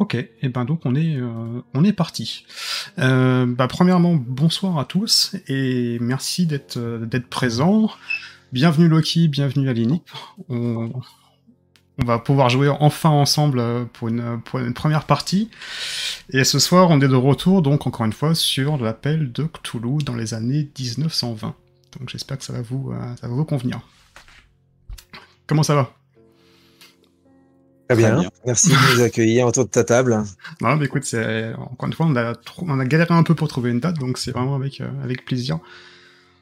Ok, et ben donc on est euh, on est parti. Euh, bah, premièrement, bonsoir à tous et merci d'être euh, d'être présents. Bienvenue Loki, bienvenue Aline. On, on va pouvoir jouer enfin ensemble pour une, première partie. Et ce soir, on est de retour donc encore une fois sur l'appel de Cthulhu dans les années 1920. Donc j'espère que ça va vous ça va vous convenir. Comment ça va? Très bien. Merci de nous accueillir autour de ta table. Non, mais écoute, encore une fois, on a, on a galéré un peu pour trouver une date, donc c'est vraiment avec, euh, avec plaisir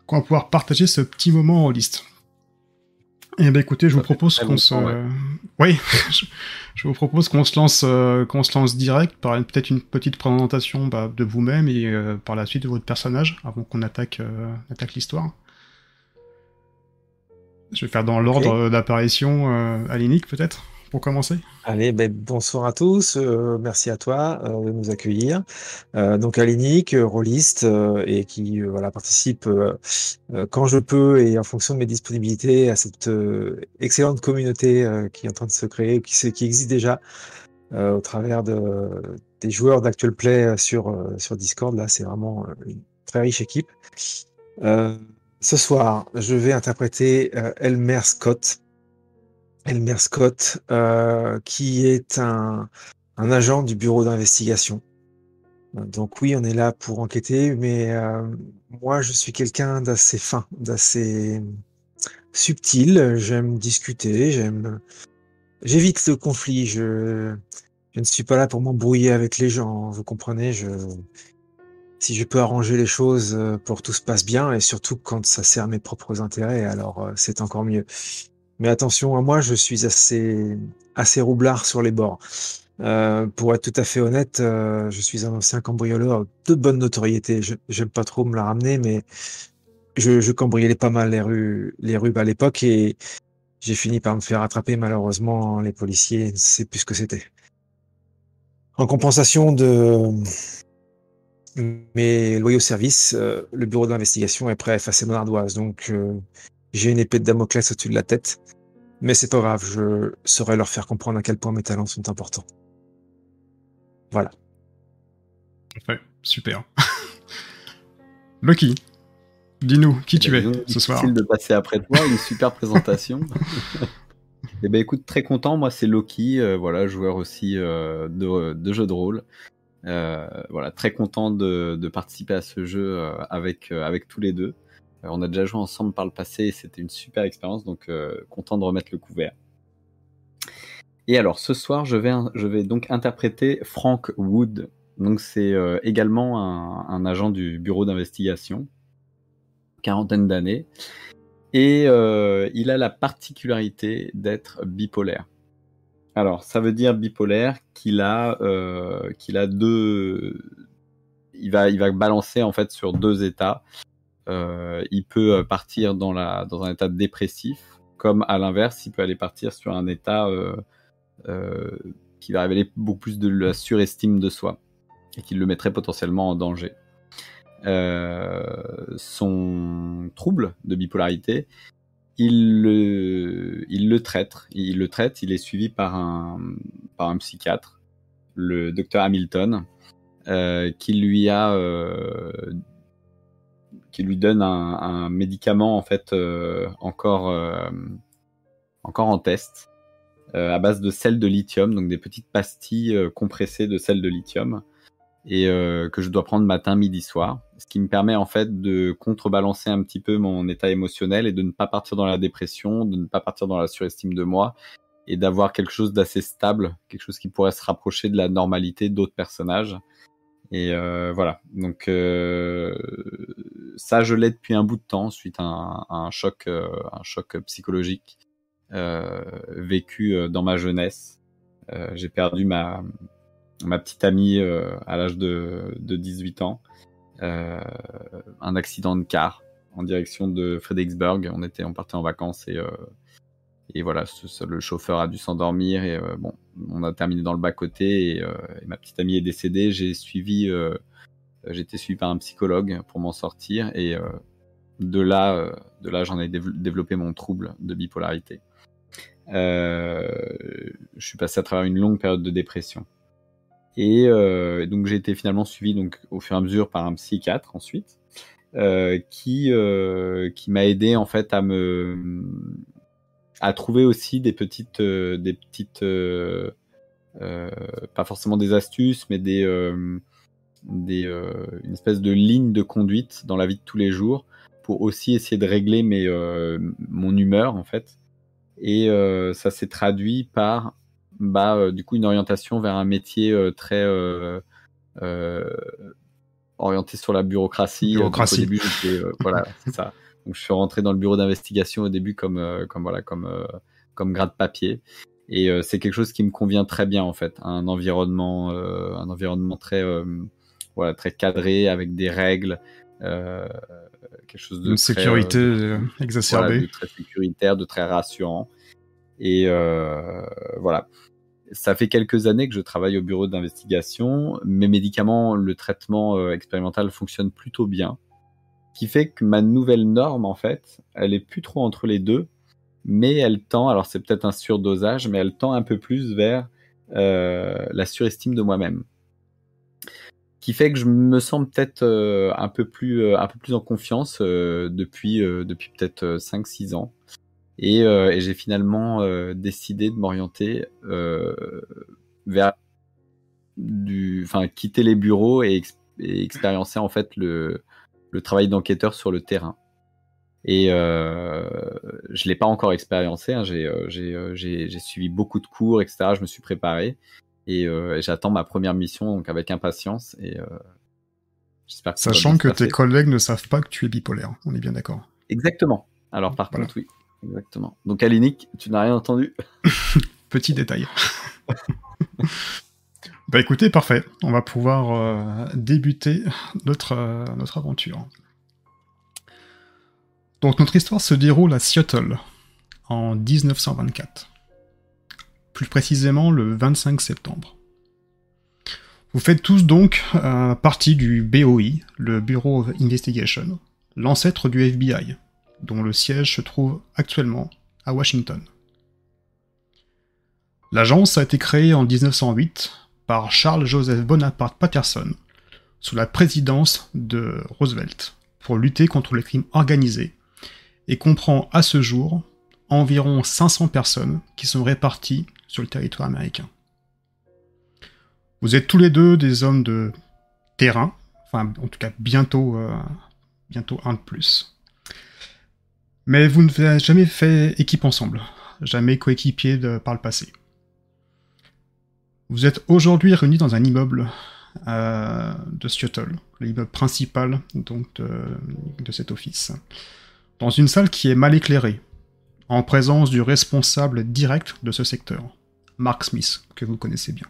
qu'on va pouvoir partager ce petit moment en liste. Et eh ben écoutez, je vous propose qu'on se, oui, je, vous propose qu'on se lance, euh, qu'on se lance direct par peut-être une petite présentation bah, de vous-même et euh, par la suite de votre personnage avant qu'on attaque, attaque l'histoire. Je vais faire dans l'ordre d'apparition euh, Alinique peut-être pour commencer Allez, ben, bonsoir à tous, euh, merci à toi euh, de nous accueillir. Euh, donc Alinique, rôliste, et qui voilà, participe quand je peux et en fonction de mes disponibilités à cette excellente communauté qui est en train de se créer, qui, qui existe déjà au travers de, des joueurs d'Actual Play sur, sur Discord. Là, c'est vraiment une très riche équipe. ce soir, je vais interpréter Elmer Scott Elmer Scott, euh, qui est un, agent du bureau d'investigation. Donc oui, on est là pour enquêter, mais euh, moi, je suis quelqu'un d'assez fin, d'assez subtil. J'aime discuter, j'aime, j'évite le conflit. Je, ne suis pas là pour m'embrouiller avec les gens. Vous comprenez si je peux arranger les choses euh, pour que tout se passe bien, et surtout quand ça sert à mes propres intérêts, alors c'est encore mieux. Mais attention à moi, je suis assez, assez roublard sur les bords. Euh, pour être tout à fait honnête, euh, je suis un ancien cambrioleur de bonne notoriété. J'aime pas trop me la ramener, mais je, cambriolais pas mal les rues, les rues à l'époque et j'ai fini par me faire attraper. Malheureusement, les policiers ne sait plus ce que c'était. En compensation de mes loyaux services, euh, le bureau d'investigation est prêt à effacer mon ardoise. Donc, j'ai une épée de Damoclès au-dessus de la tête. Mais c'est pas grave, je saurai leur faire comprendre à quel point mes talents sont importants. Voilà. Parfait, super. Lucky, dis-nous qui tu es ce soir. Difficile de passer après toi, une super présentation. Eh ben écoute, très content. Moi, c'est Loki, euh, voilà, joueur aussi euh, de, de jeux de rôle. Euh, voilà, très content de, de, participer à ce jeu avec avec tous les deux. Euh, on a déjà joué ensemble par le passé et c'était une super expérience, donc euh, content de remettre le couvert. Et alors ce soir, je vais, donc interpréter Frank Wood. Donc c'est euh, également un, agent du bureau d'investigation, quarantaine d'années, et il a la particularité d'être bipolaire. Alors ça veut dire bipolaire qu'il a, qu'il a deux, il va, il va balancer en fait sur deux états. Euh, il peut euh, partir dans, un état dépressif, comme à l'inverse, il peut aller partir sur un état euh, qui va révéler beaucoup plus de la surestime de soi et qui le mettrait potentiellement en danger. son trouble de bipolarité, il le, traite. Il le traite. Il est suivi par un psychiatre, le docteur Hamilton, qui lui a qui lui donne un, médicament en fait euh, encore euh, encore en test euh, à base de sel de lithium, donc des petites pastilles compressées de sel de lithium et que je dois prendre matin, midi, soir, ce qui me permet en fait de contrebalancer un petit peu mon état émotionnel et de ne pas partir dans la dépression, de ne pas partir dans la surestime de moi et d'avoir quelque chose d'assez stable, quelque chose qui pourrait se rapprocher de la normalité d'autres personnages. Et euh, voilà, donc euh, ça, je l'ai depuis un bout de temps suite à un, choc, euh, un choc psychologique vécu dans ma jeunesse. J'ai perdu ma, ma petite amie à l'âge de, de 18 ans, un accident de car en direction de Fredericksburg. On était, on partait en vacances et et voilà, le chauffeur a dû s'endormir et euh, bon, on a terminé dans le bas côté euh, et, ma petite amie est décédée. J'ai suivi, euh, été suivi par un psychologue pour m'en sortir et de là, de là, j'en ai développé mon trouble de bipolarité. je suis passé à travers une longue période de dépression. Et donc j'ai été finalement suivi donc au fur et à mesure par un psychiatre ensuite, qui qui m'a aidé en fait à me à trouver aussi des petites des petites pas forcément des astuces mais des des, euh, une espèce de ligne de conduite dans la vie de tous les jours pour aussi essayer de régler mes, euh, mon humeur en fait. Et euh, ça s'est traduit par bah, du coup une orientation vers un métier très orienté sur la bureaucratie. bureaucratie. au début, voilà, c'est ça. Donc je suis rentré dans le bureau d'investigation au début comme, comme voilà comme comme grade papier. Et c'est quelque chose qui me convient très bien en fait, un environnement, un environnement très voilà, très cadré, avec des règles, euh, quelque chose de Une très, sécurité euh, exacerbée. de très sécuritaire, de très rassurant. Et euh, voilà. Ça fait quelques années que je travaille au bureau d'investigation. Mes médicaments, le traitement expérimental fonctionne plutôt bien. Qui fait que ma nouvelle norme, en fait, elle est plus trop entre les deux, mais elle tend, alors c'est peut-être un surdosage, mais elle tend un peu plus vers la surestime de moi-même. Qui fait que je me sens peut-être euh, un peu plus euh, un peu plus en confiance euh, depuis depuis peut-être 5 6 ans. Et, et j'ai finalement décidé de m'orienter vers du enfin quitter les bureaux et, expériencer en fait le le travail d'enquêteur sur le terrain et euh, je l'ai pas encore expériencé. Hein. J'ai suivi beaucoup de cours, etc. Je me suis préparé. Euh, et, j'attends ma première mission donc avec impatience et euh, j'espère que Sachant que tes collègues ne savent pas que tu es bipolaire, on est bien d'accord. Exactement. Alors par contre, oui. Exactement. Donc Alinik, tu n'as rien entendu? Petit détail. bah écoutez, parfait. On va pouvoir euh, débuter notre, notre aventure. Donc notre histoire se déroule à Seattle en 1924 plus précisément le 25 septembre. Vous faites tous donc euh, partie du BOI, le Bureau of Investigation, l'ancêtre du FBI, dont le siège se trouve actuellement à Washington. L'agence a été créée en 1908 par Charles Joseph Bonaparte Patterson, sous la présidence de Roosevelt, pour lutter contre les crimes organisés, et comprend à ce jour environ 500 personnes qui sont réparties sur le territoire américain. Vous êtes tous les deux des hommes de terrain, enfin en tout cas bientôt, euh, bientôt un de plus. Mais vous ne avez jamais fait équipe ensemble, jamais coéquipier par le passé. Vous êtes aujourd'hui réunis dans un immeuble euh, de Seattle, l'immeuble principal de cet office, dans une salle qui est mal éclairée, en présence du responsable direct de ce secteur. Mark Smith, que vous connaissez bien.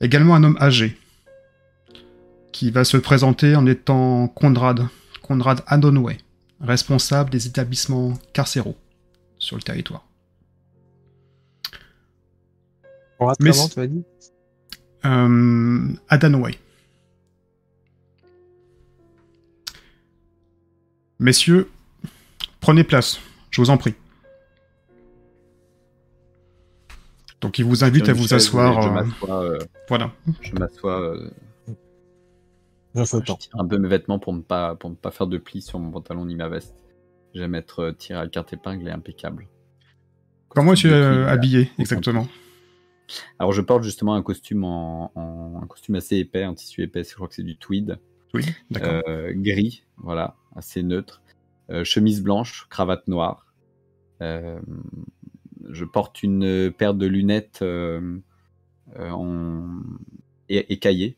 Également un homme âgé, qui va se présenter en étant Conrad, Conrad Adonway, responsable des établissements carcéraux sur le territoire. Conrad, Mais, comment tu as dit euh. Messieurs, prenez place, je vous en prie. Donc il vous invite à vous asseoir. Je euh, m'assois. Euh, voilà. Je m'assois. Euh, je tire un peu mes vêtements pour ne pas pour ne pas faire de plis sur mon pantalon ni ma veste. J'aime être tiré à carte épingle et impeccable. Comment es-tu habillé exactement? Alors je porte justement un costume en, un costume assez épais, un tissu épais. Je crois que c'est du tweed. Oui, d'accord. gris, voilà, assez neutre. chemise blanche, cravate noire. Euh, je porte une paire de lunettes euh, euh, en écaillées.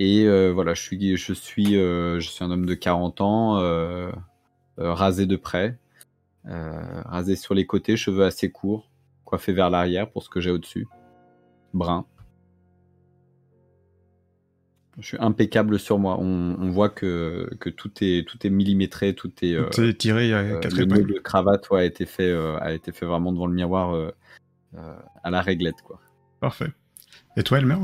Et euh, voilà, je suis, je suis, je suis un homme de 40 ans, rasé de près, rasé sur les côtés, cheveux assez courts, coiffé vers l'arrière pour ce que j'ai au-dessus, brun je suis impeccable sur moi. On, voit que, que, tout est tout est millimétré, tout est, euh, tiré. Euh, le nœud de cravate a été fait euh, a été fait vraiment devant le miroir euh, à la réglette quoi. Parfait. Et toi, Elmer?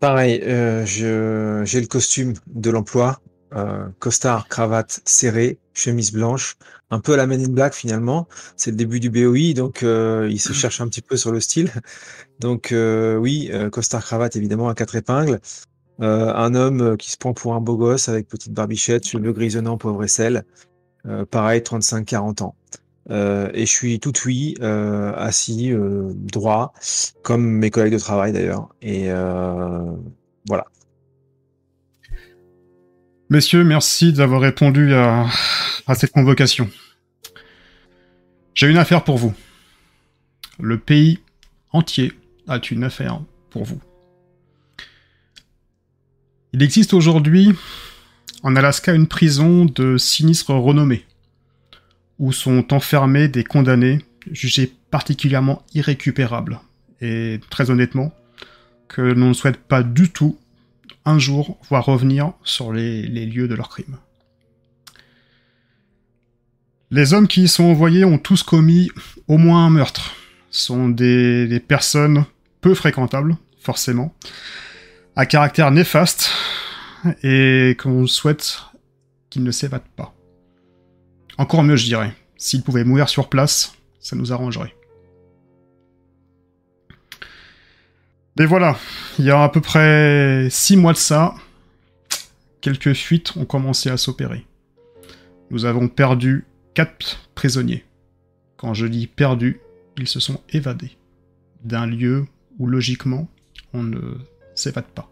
Pareil, j'ai le costume de l'emploi, euh, costard, cravate serrée, chemise blanche, un peu à la Men in Black finalement. C'est le début du BOI, donc euh, il se cherche un petit peu sur le style. Donc euh, oui, euh, costard, cravate évidemment à quatre épingles. Euh, un homme qui se prend pour un beau gosse avec petite barbichette, cheveux grisonnants, poivre et sel. Euh, pareil, 35-40 ans. Euh, et je suis tout oui, euh, assis, euh, droit, comme mes collègues de travail d'ailleurs. Et euh, voilà. Messieurs, merci d'avoir répondu à, cette convocation. J'ai une affaire pour vous. Le pays entier a une affaire pour vous. Il existe aujourd'hui en Alaska une prison de sinistre renommée, où sont enfermés des condamnés jugés particulièrement irrécupérables, et très honnêtement, que l'on ne souhaite pas du tout un jour voir revenir sur les, lieux de leurs crimes. Les hommes qui y sont envoyés ont tous commis au moins un meurtre. Sont des, des personnes peu fréquentables, forcément, à caractère néfaste, et qu'on souhaite qu'ils ne s'évadent pas. Encore mieux, je dirais. S'ils pouvaient mourir sur place, ça nous arrangerait. Et voilà, il y a à peu près six mois de ça, quelques fuites ont commencé à s'opérer. Nous avons perdu quatre prisonniers. Quand je dis perdus, ils se sont évadés d'un lieu où logiquement on ne s'évade pas.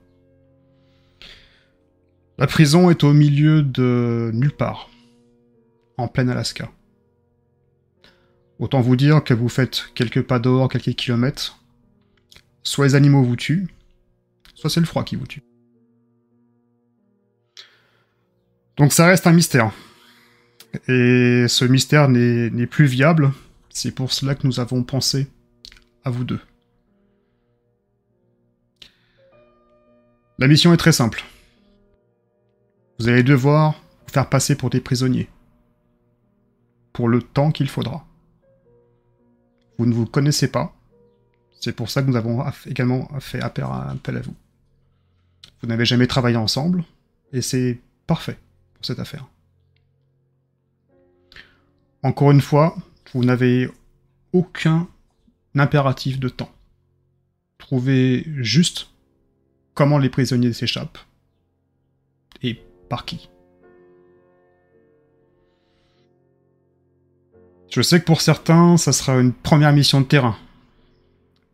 La prison est au milieu de nulle part, en plein Alaska. Autant vous dire que vous faites quelques pas dehors, quelques kilomètres, soit les animaux vous tuent, soit c'est le froid qui vous tue. Donc ça reste un mystère. Et ce mystère n'est plus viable, c'est pour cela que nous avons pensé à vous deux. La mission est très simple. Vous allez devoir vous faire passer pour des prisonniers. Pour le temps qu'il faudra. Vous ne vous connaissez pas. C'est pour ça que nous avons également fait appel à vous. Vous n'avez jamais travaillé ensemble, et c'est parfait pour cette affaire. Encore une fois, vous n'avez aucun impératif de temps. Trouvez juste comment les prisonniers s'échappent et par qui. Je sais que pour certains, ça sera une première mission de terrain,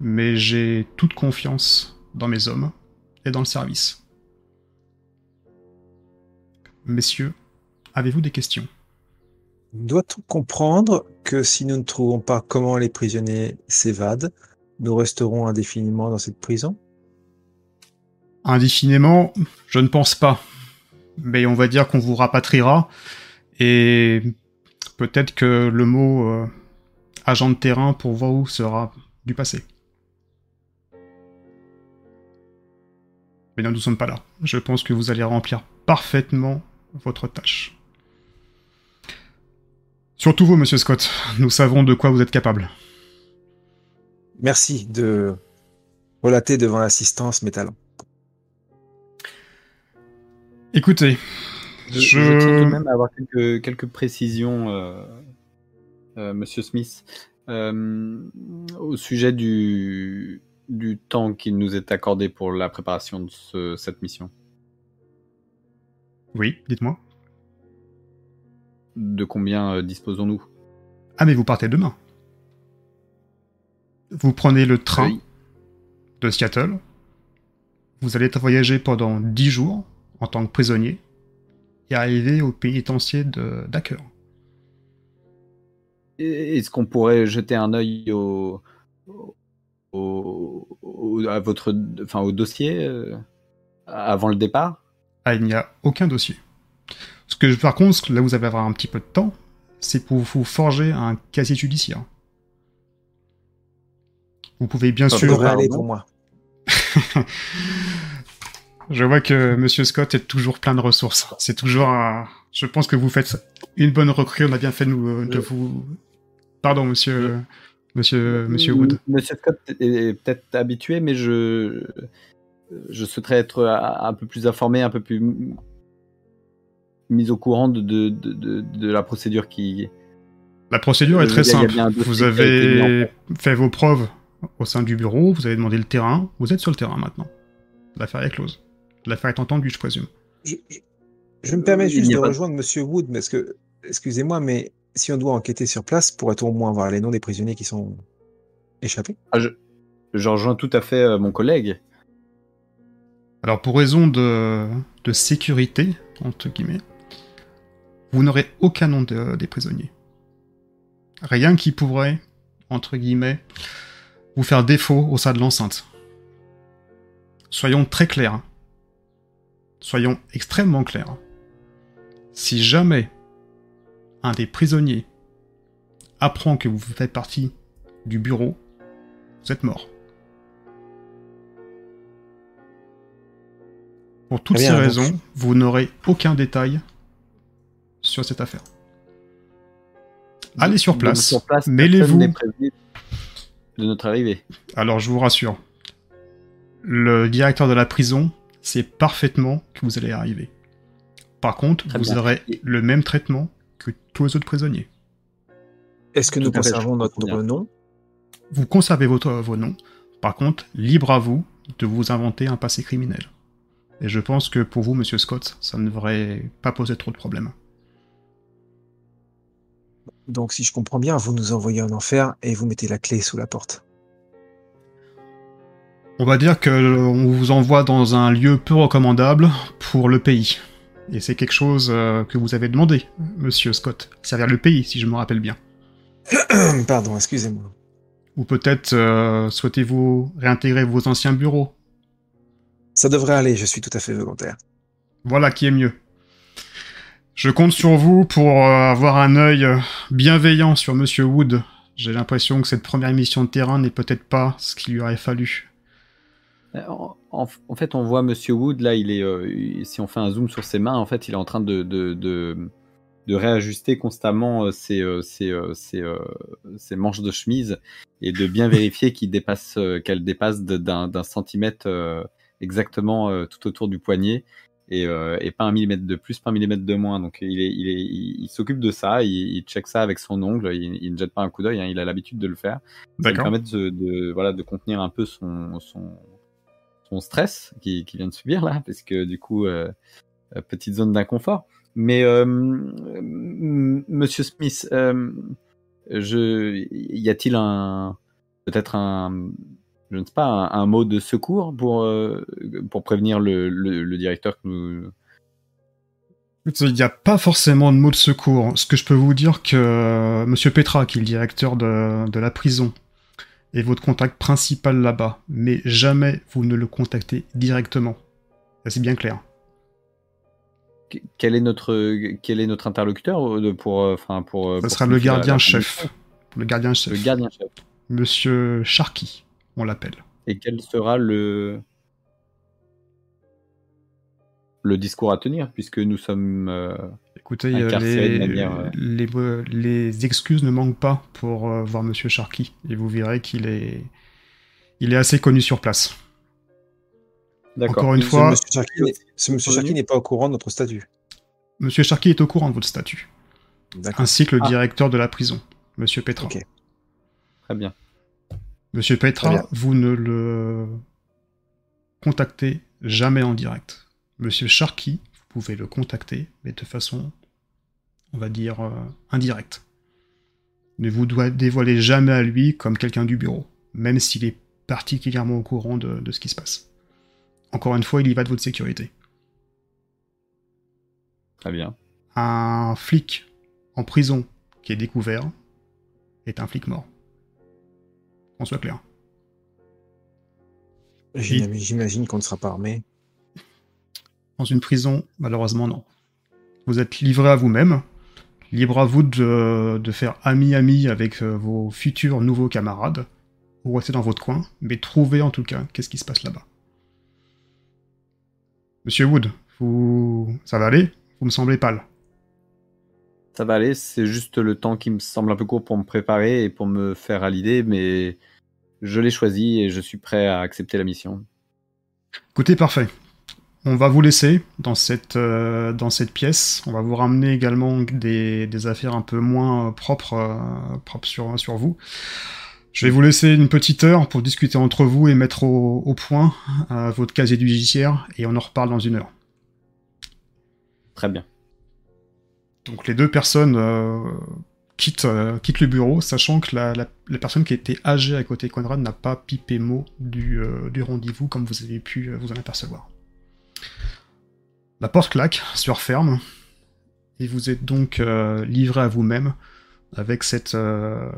mais j'ai toute confiance dans mes hommes et dans le service. Messieurs, avez-vous des questions? Doit-on comprendre que si nous ne trouvons pas comment les prisonniers s'évadent, nous resterons indéfiniment dans cette prison? Indéfiniment, je ne pense pas. Mais on va dire qu'on vous rapatriera. Et peut-être que le mot euh, agent de terrain pour vous sera du passé. Mais nous ne sommes pas là. Je pense que vous allez remplir parfaitement votre tâche. Surtout vous, monsieur Scott. Nous savons de quoi vous êtes capable. Merci de relater devant l'assistance mes talents. Écoutez, Je, Je- je tiens tout de même à avoir quelques, quelques précisions, euh, euh, Monsieur Smith, euh, au sujet du, du temps qui nous est accordé pour la préparation de ce- cette mission. oui, dites-moi. De combien euh, disposons-nous? Ah, mais vous partez demain. Vous prenez le train Oui. de Seattle. Vous allez voyager pendant 10 jours en tant que prisonnier et arriver au pénitencier de Dacker. Est-ce qu'on pourrait jeter un œil au, au, au- à votre, enfin, au dossier euh, avant le départ? Ah, il n'y a aucun dossier. Ce que, par contre, là vous allez avoir un petit peu de temps, c'est pour vous forger un casier judiciaire. Vous pouvez bien Ça Ça sûr. aller pour moi. Je vois que Monsieur Scott est toujours plein de ressources. C'est toujours un... Je pense que vous faites une bonne recrue. On a bien fait de, nous, de Euh. vous... Pardon, Monsieur... Monsieur, Monsieur Wood. Monsieur Scott est peut-être habitué, mais je, je souhaiterais être un un peu plus informé, un peu plus mis au courant de, de, de, de la procédure qui. La procédure est Je très simple. Vous avez fait vos preuves au sein du bureau, vous avez demandé le terrain, vous êtes sur le terrain maintenant. L'affaire est close. L'affaire est entendue, je présume. Je, je- je me permets Il juste de- rejoindre Monsieur Wood, parce que, excusez-moi, mais si on doit enquêter sur place, pourrait-on au moins voir les noms des prisonniers qui sont échappés? Ah, je, je rejoins tout à fait euh, mon collègue. Alors pour raison de, de sécurité, entre guillemets, vous n'aurez aucun nom de- des prisonniers. Rien qui pourrait, entre guillemets, vous faire défaut au sein de l'enceinte. Soyons très clairs. Soyons extrêmement clairs. Si jamais un des prisonniers apprend que vous faites partie du bureau, vous êtes mort. Pour toutes Très ces donc- raisons, vous n'aurez aucun détail sur cette affaire. Allez sur place, mêlez-vous. de notre arrivée. Alors je vous rassure, le directeur de la prison sait parfaitement que vous allez arriver. Par contre, Très vous bien. aurez le même traitement que tous les autres prisonniers. Est-ce que nous conservons notre nom? Vous conservez votre, vos noms. Par contre, libre à vous de vous inventer un passé criminel. Et je pense que pour vous, monsieur Scott, ça ne devrait pas poser trop de problèmes. Donc, si je comprends bien, vous nous envoyez en enfer et vous mettez la clé sous la porte. On va dire que euh, on vous envoie dans un lieu peu recommandable pour le pays. Et c'est quelque chose euh, que vous avez demandé, monsieur Scott. Servir le pays, si je me rappelle bien. Pardon, excusez-moi. Ou peut-être euh, souhaitez-vous réintégrer vos anciens bureaux? Ça devrait aller, je suis tout à fait volontaire. Voilà qui est mieux. Je compte sur vous pour euh, avoir un œil bienveillant sur Monsieur Wood. J'ai l'impression que cette première mission de terrain n'est peut-être pas ce qu'il lui aurait fallu. Euh, En, fait, on voit Monsieur Wood, là, il est, euh, si on fait un zoom sur ses mains, en fait, il est en train de, de, de, de réajuster constamment euh, ses, ses, ses, ses manches de chemise et de bien vérifier qu'il dépasse, qu'elle dépasse d'un centimètre exactement tout autour du poignet et, et pas un millimètre de plus, pas un millimètre de moins. Donc, il, est, il, est, il, il s'occupe de ça, il, check ça avec son ongle, il, ne jette pas un coup d'œil, hein, il a l'habitude de le faire. Ça lui permet de, de- voilà, de contenir un peu son, son, son stress qui, vient de subir là, parce que du coup, euh, euh, petite zone d'inconfort. Mais euh, Monsieur Smith, je, y a-t-il un, peut-être un, je ne sais pas, un, mot de secours pour pour prévenir le, directeur que nous. Il n'y a pas forcément de mot de secours. Ce que je peux vous dire que Monsieur Petra, qui est le directeur de la prison, est votre contact principal là-bas, mais jamais vous ne le contactez directement. Ça, C'est bien clair. Quel est notre quel est notre interlocuteur euh, de- pour euh, enfin pour. Ça pour sera le la- gardien la chef. Le gardien chef. Le gardien chef. Monsieur Sharky, on l'appelle. Et quel sera le le discours à tenir puisque nous sommes euh, Écoutez, euh, les, manière, euh, les, les excuses ne manquent pas pour euh, voir Monsieur Sharky. Et vous verrez qu'il est, il est assez connu sur place. d'accord. Encore une fois, monsieur Sharky n'est- ce monsieur. Sharky n'est pas au courant de notre statut. Monsieur Sharky est au courant de votre statut, D'accord. ainsi que le Ah. directeur de la prison, Monsieur Petra. Ok. Très bien. Monsieur Petra, bien. vous ne le contactez jamais en direct. Monsieur Sharky, vous pouvez le contacter, mais de façon, on va dire, euh, indirecte. Ne vous doit- dévoilez jamais à lui comme quelqu'un du bureau, même s'il est particulièrement au courant de, de ce qui se passe. Encore une fois, il y va de votre sécurité. Très bien. Un flic en prison qui est découvert est un flic mort. Qu'on soit clair. J'im- J'imagine qu'on ne sera pas armé. Dans une prison, malheureusement, non. Vous êtes livré à vous-même, libre à vous de, de faire ami-ami avec euh, vos futurs nouveaux camarades, ou rester dans votre coin, mais trouvez en tout cas qu'est-ce qui se passe là-bas. Monsieur Wood, vous... ça va aller? Vous me semblez pâle. Ça va aller, c'est juste le temps qui me semble un peu court pour me préparer et pour me faire à l'idée, mais je l'ai choisi et je suis prêt à accepter la mission. Écoutez, parfait. On va vous laisser dans cette, euh, dans cette pièce. On va vous ramener également des, des affaires un peu moins propres, euh, propres sur, sur vous. Je vais vous laisser une petite heure pour discuter entre vous et mettre au, au point euh, votre casier du judiciaire et on en reparle dans une heure. Très bien. Donc les deux personnes euh, quittent, quittent le bureau, sachant que la, la, la personne qui était âgée à côté de Conrad n'a pas pipé mot du, euh, du rendez-vous, comme vous avez pu vous en apercevoir. La porte claque, se referme, et vous êtes donc euh, livré à vous-même avec cette, euh,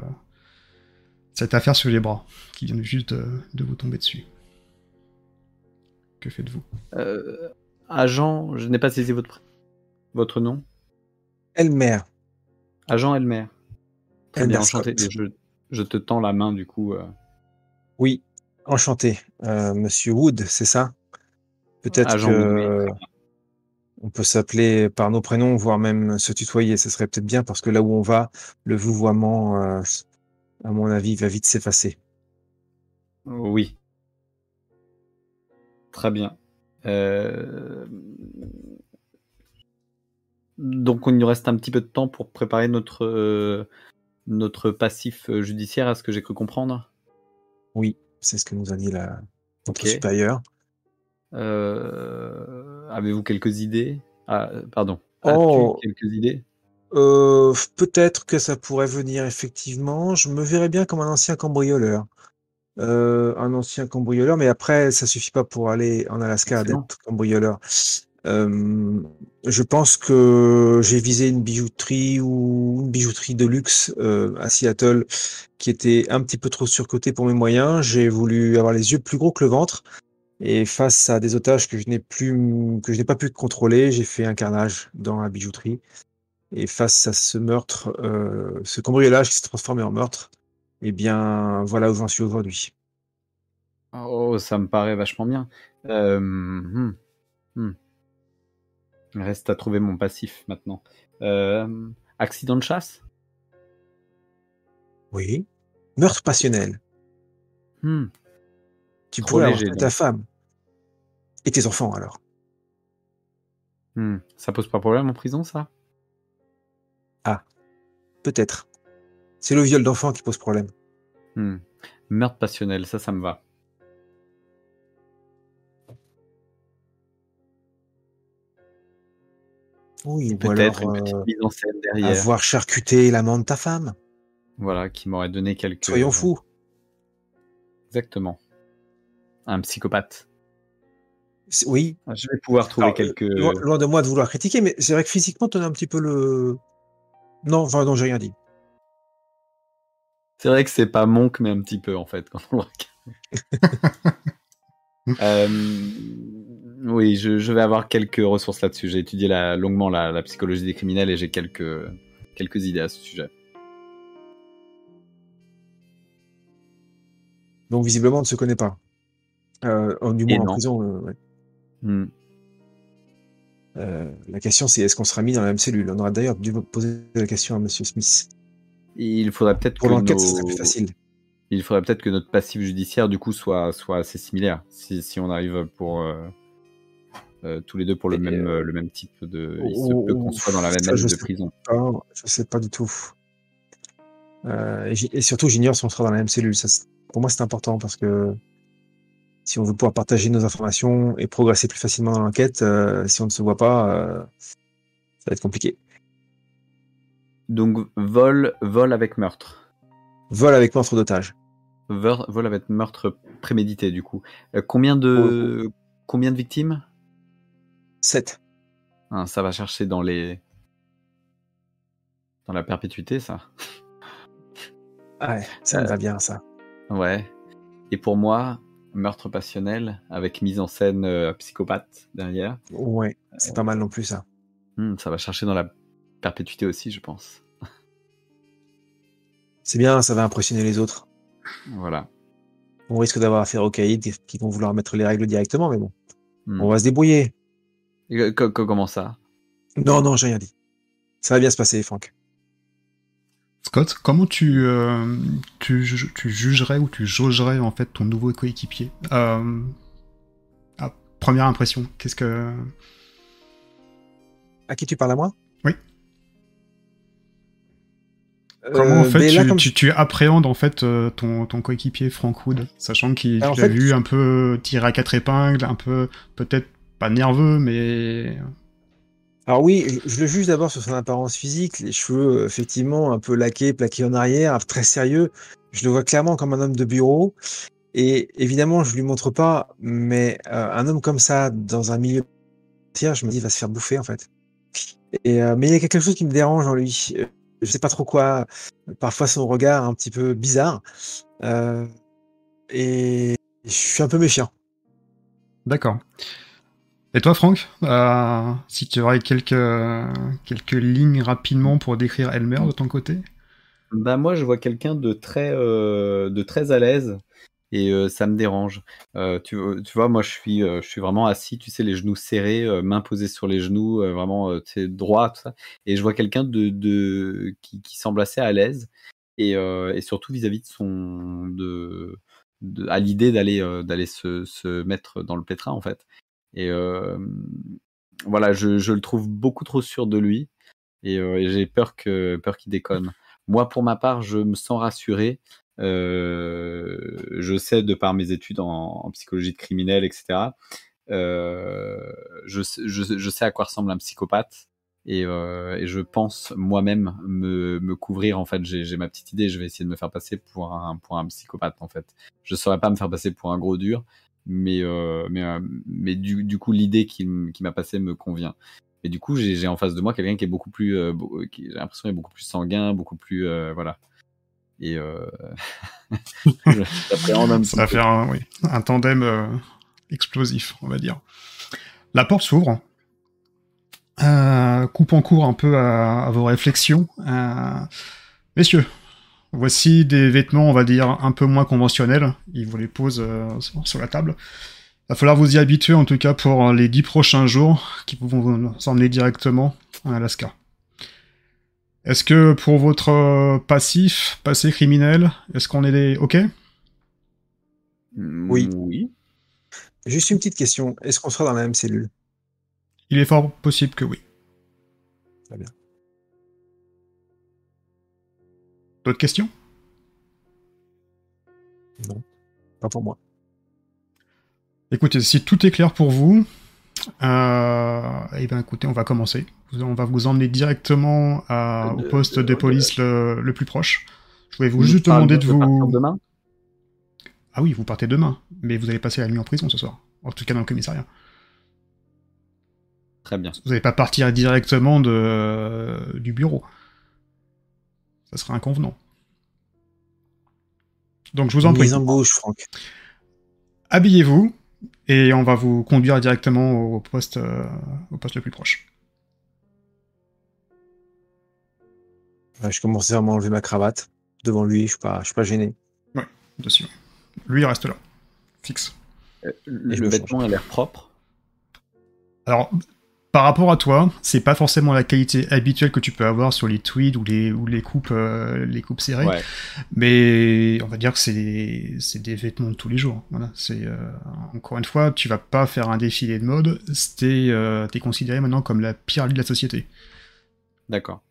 cette affaire sur les bras, qui vient juste de, de vous tomber dessus. Que faites-vous? Euh, agent, je n'ai pas saisi votre, votre nom. Elmer. Agent Elmer. Très Elmer bien, enchanté. Je, je te tends la main du coup. euh, Oui, enchanté. Euh, Monsieur Wood, c'est ça? Peut-être Agent que. On peut s'appeler par nos prénoms, voire même se tutoyer. Ce serait peut-être bien parce que là où on va, le vouvoiement, euh, à mon avis, va vite s'effacer. Oui. Très bien. Euh, Donc, il nous reste un petit peu de temps pour préparer notre, euh, notre passif judiciaire, à ce que j'ai cru comprendre? Oui, c'est ce que nous a dit la, notre Ok. supérieur. Euh, Avez-vous quelques idées? Ah, euh, Pardon. Oh. As-tu quelques idées? Euh, peut-être que ça pourrait venir effectivement. Je me verrais bien comme un ancien cambrioleur. Euh, un ancien cambrioleur, mais après, ça suffit pas pour aller en Alaska Excellent. d'être cambrioleur. Euh, je pense que j'ai visé une bijouterie ou une bijouterie de luxe euh, à Seattle qui était un petit peu trop surcotée pour mes moyens. J'ai voulu avoir les yeux plus gros que le ventre. Et face à des otages que je n'ai plus, que je n'ai pas pu contrôler, j'ai fait un carnage dans la bijouterie. Et face à ce meurtre, euh, ce cambriolage qui s'est transformé en meurtre, eh bien, voilà où j'en suis aujourd'hui. Oh, ça me paraît vachement bien. Euh, hmm, hmm. Il reste à trouver mon passif maintenant. Euh, accident de chasse? Oui. Meurtre passionnel. Hmm. Tu Trop pourrais avoir ta femme. Et tes enfants, alors? Hmm. Ça pose pas problème en prison, ça? Peut-être. C'est le viol d'enfants qui pose problème. Hmm. Meurtre passionnel, ça, ça me va. Oui, ou Peut-être une petite euh, mise en scène derrière. avoir charcuté l'amant de ta femme. Voilà, qui m'aurait donné quelques. Soyons fous. Exactement. Un psychopathe. Oui. Je vais pouvoir trouver Alors, euh, quelques. Loin, loin de moi de vouloir critiquer, mais c'est vrai que physiquement, tu as un petit peu le. Non, enfin, non, j'ai rien dit. C'est vrai que c'est pas Monk, mais un petit peu en fait quand on le regarde. Euh, oui, je, je vais avoir quelques ressources là-dessus. J'ai étudié la- longuement la, la psychologie des criminels et j'ai quelques, quelques idées à ce sujet. Donc, visiblement, on ne se connaît pas. Euh, en- du Et moins en non. prison. euh, ouais. Hmm. Euh, la question, c'est est-ce qu'on sera mis dans la même cellule? On aurait d'ailleurs dû poser la question à Monsieur Smith. Il faudrait peut-être Pour que l'enquête, nos- ce serait plus facile. Il faudrait peut-être que notre passif judiciaire du coup soit, soit assez similaire. Si, si on arrive pour euh, euh, tous les deux pour le Et, même le même type de. Il se peut qu'on soit dans la même de sais prison. Je sais pas du tout. Euh, et, surtout, j'ignore si on sera dans la même cellule. Ça, pour moi, c'est important parce que si on veut pouvoir partager nos informations et progresser plus facilement dans l'enquête, euh, si on ne se voit pas, euh, ça va être compliqué. Donc vol vol avec meurtre. Vol avec meurtre d'otage. Vol, vol avec meurtre prémédité du coup. Euh, combien de combien de victimes? 7. Hein, Ça va chercher dans les dans la perpétuité ça. Ah ouais, ça me va bien, ça. Ouais. Et pour moi meurtre passionnel avec mise en scène euh, psychopathe derrière. Ouais, c'est pas mal non plus, ça. Hmm, ça va chercher dans la perpétuité aussi je pense. C'est bien, ça va impressionner les autres. Voilà. On risque d'avoir affaire aux caïds qui vont vouloir mettre les règles directement, mais bon, Hmm. on va se débrouiller. Et comment ça? Non, non, j'ai rien dit. Ça va bien se passer, Franck. Scott, comment tu, euh, tu, ju- tu jugerais ou tu jaugerais en fait ton nouveau coéquipier? Euh, à première impression Qu'est-ce que À qui tu parles à moi? Oui. Comment en Euh, fait mais tu, tu, tu appréhendes en fait ton, ton coéquipier Frank Wood, sachant qu'il tu l'as fait- vu un peu tiré à quatre épingles, un peu peut-être pas nerveux, mais Alors oui, je le juge d'abord sur son apparence physique, les cheveux euh, effectivement un peu laqués, plaqués en arrière, très sérieux. Je le vois clairement comme un homme de bureau. Et évidemment, je lui montre pas, mais euh, un homme comme ça dans un milieu tiers, je me dis, il va se faire bouffer en fait. Et euh, mais il y a quelque chose qui me dérange en lui. Je sais pas trop quoi. Parfois son regard un petit peu bizarre. Et je suis un peu méfiant. d'accord. Et toi, Franck, euh, si tu aurais quelques quelques lignes rapidement pour décrire Elmer de ton côté Bah moi je vois quelqu'un de très euh, de très à l'aise et euh, ça me dérange. Tu, vois moi je suis je suis vraiment assis, tu sais les genoux serrés, mains posées sur les genoux, vraiment droit tout ça. Et je vois quelqu'un de, de qui, qui semble assez à l'aise et, et surtout vis-à-vis de son de, à l'idée d'aller d'aller se, se mettre dans le pétrin en fait. Et voilà je, je le trouve beaucoup trop sûr de lui et, et j'ai peur que peur qu'il déconne. Moi, pour ma part, je me sens rassuré. Euh, je sais, de par mes études en, psychologie de criminel, etc., euh, je, sais- je, je sais à quoi ressemble un psychopathe. Et, euh, et je pense moi-même me, me couvrir. En fait, j'ai ma petite idée. Je vais essayer de me faire passer pour un, pour un psychopathe. En fait, je saurais pas me faire passer pour un gros dur, mais euh, mais euh, mais du, du coup, l'idée qui, qui m'a passé me convient. Et du coup, j'ai en face de moi quelqu'un qui est beaucoup plus, euh, qui j'ai l'impression est beaucoup plus sanguin, beaucoup plus, euh, voilà. Et euh... j'appréhende Ça va peu. faire un, oui, un tandem euh, explosif, on va dire. La porte s'ouvre. Euh, coupe en cours un peu à, à vos réflexions. Euh, messieurs, voici des vêtements, on va dire, un peu moins conventionnels. Il vous les pose euh, sur, la table. Il va falloir vous y habituer, en tout cas, pour les dix prochains jours, qui vont vous emmener directement en Alaska. Est-ce que pour votre euh, passif, passé criminel, est-ce qu'on est des... OK? Oui. Oui. Juste une petite question. Est-ce qu'on sera dans la même cellule? Il est fort possible que oui. Très bien. D'autres questions? Non. Pas pour moi. Écoutez, si tout est clair pour vous, euh, eh ben écoutez, on va commencer. On va vous emmener directement à- au De- poste de- des de- polices le, le plus proche. Je voulais vous juste demander de vous. demain. Ah oui, vous partez demain, mais vous allez passer la nuit en prison ce soir. En tout cas dans le commissariat. Très bien. Vous n'allez pas partir directement de, du bureau. Ça serait inconvenant. Donc je vous en prie. mise en bouche, Franck. habillez-vous et on va vous conduire directement au poste, euh, au poste le plus proche. Ouais, je commençais à m'enlever ma cravate. Devant lui, je suis pas, je suis pas gêné. Dessus. Lui, il reste là. Fixe. Euh, Le me vêtement a l'air propre. Alors, par rapport à toi, c'est pas forcément la qualité habituelle que tu peux avoir sur les tweeds ou les, ou les coupes, euh, les coupes serrées, Ouais. mais on va dire que c'est des, des vêtements de tous les jours. Voilà, c'est euh, encore une fois, tu vas pas faire un défilé de mode. T'es euh, t'es considéré maintenant comme la pire de la société. D'accord.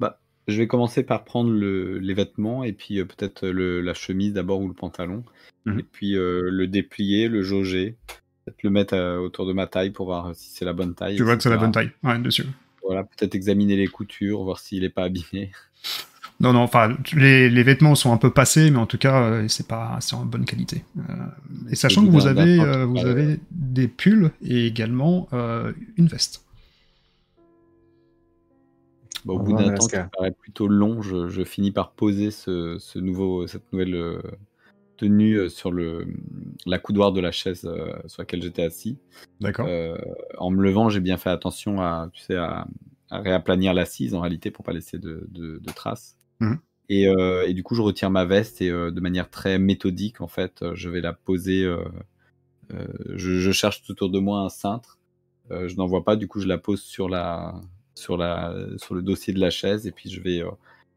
Bah, je vais commencer par prendre le- les vêtements et puis euh, peut-être la chemise d'abord ou le pantalon. Mhm. Et puis euh, le déplier, le jauger. Peut-être le mettre euh, autour de ma taille pour voir si c'est la bonne taille. Tu vois que c'est la bonne taille. Ouais, dessus. Voilà, peut-être examiner les coutures, voir s'il n'est pas abîmé. Non, non, enfin, les, les vêtements sont un peu passés, mais en tout cas, euh, c'est pas, c'est en bonne qualité. Euh, et sachant que vous avez, euh, vous euh, avez des pulls et également euh, une veste. Au bout d'un temps qui paraît plutôt long, je, je finis par poser ce, ce nouveau, cette nouvelle euh, tenue euh, sur le, la coudoir de la chaise euh, sur laquelle j'étais assis. D'accord. Euh, en me levant, j'ai bien fait attention à, tu sais, à, à réaplanir l'assise en réalité pour pas laisser de, de- de traces. Mhm. Et, euh, et du coup, je retire ma veste et euh, de manière très méthodique, en fait, je vais la poser. euh, je, je cherche tout autour de moi un cintre. Je n'en vois pas, du coup, je la pose sur la, sur la, sur le dossier de la chaise et puis je vais,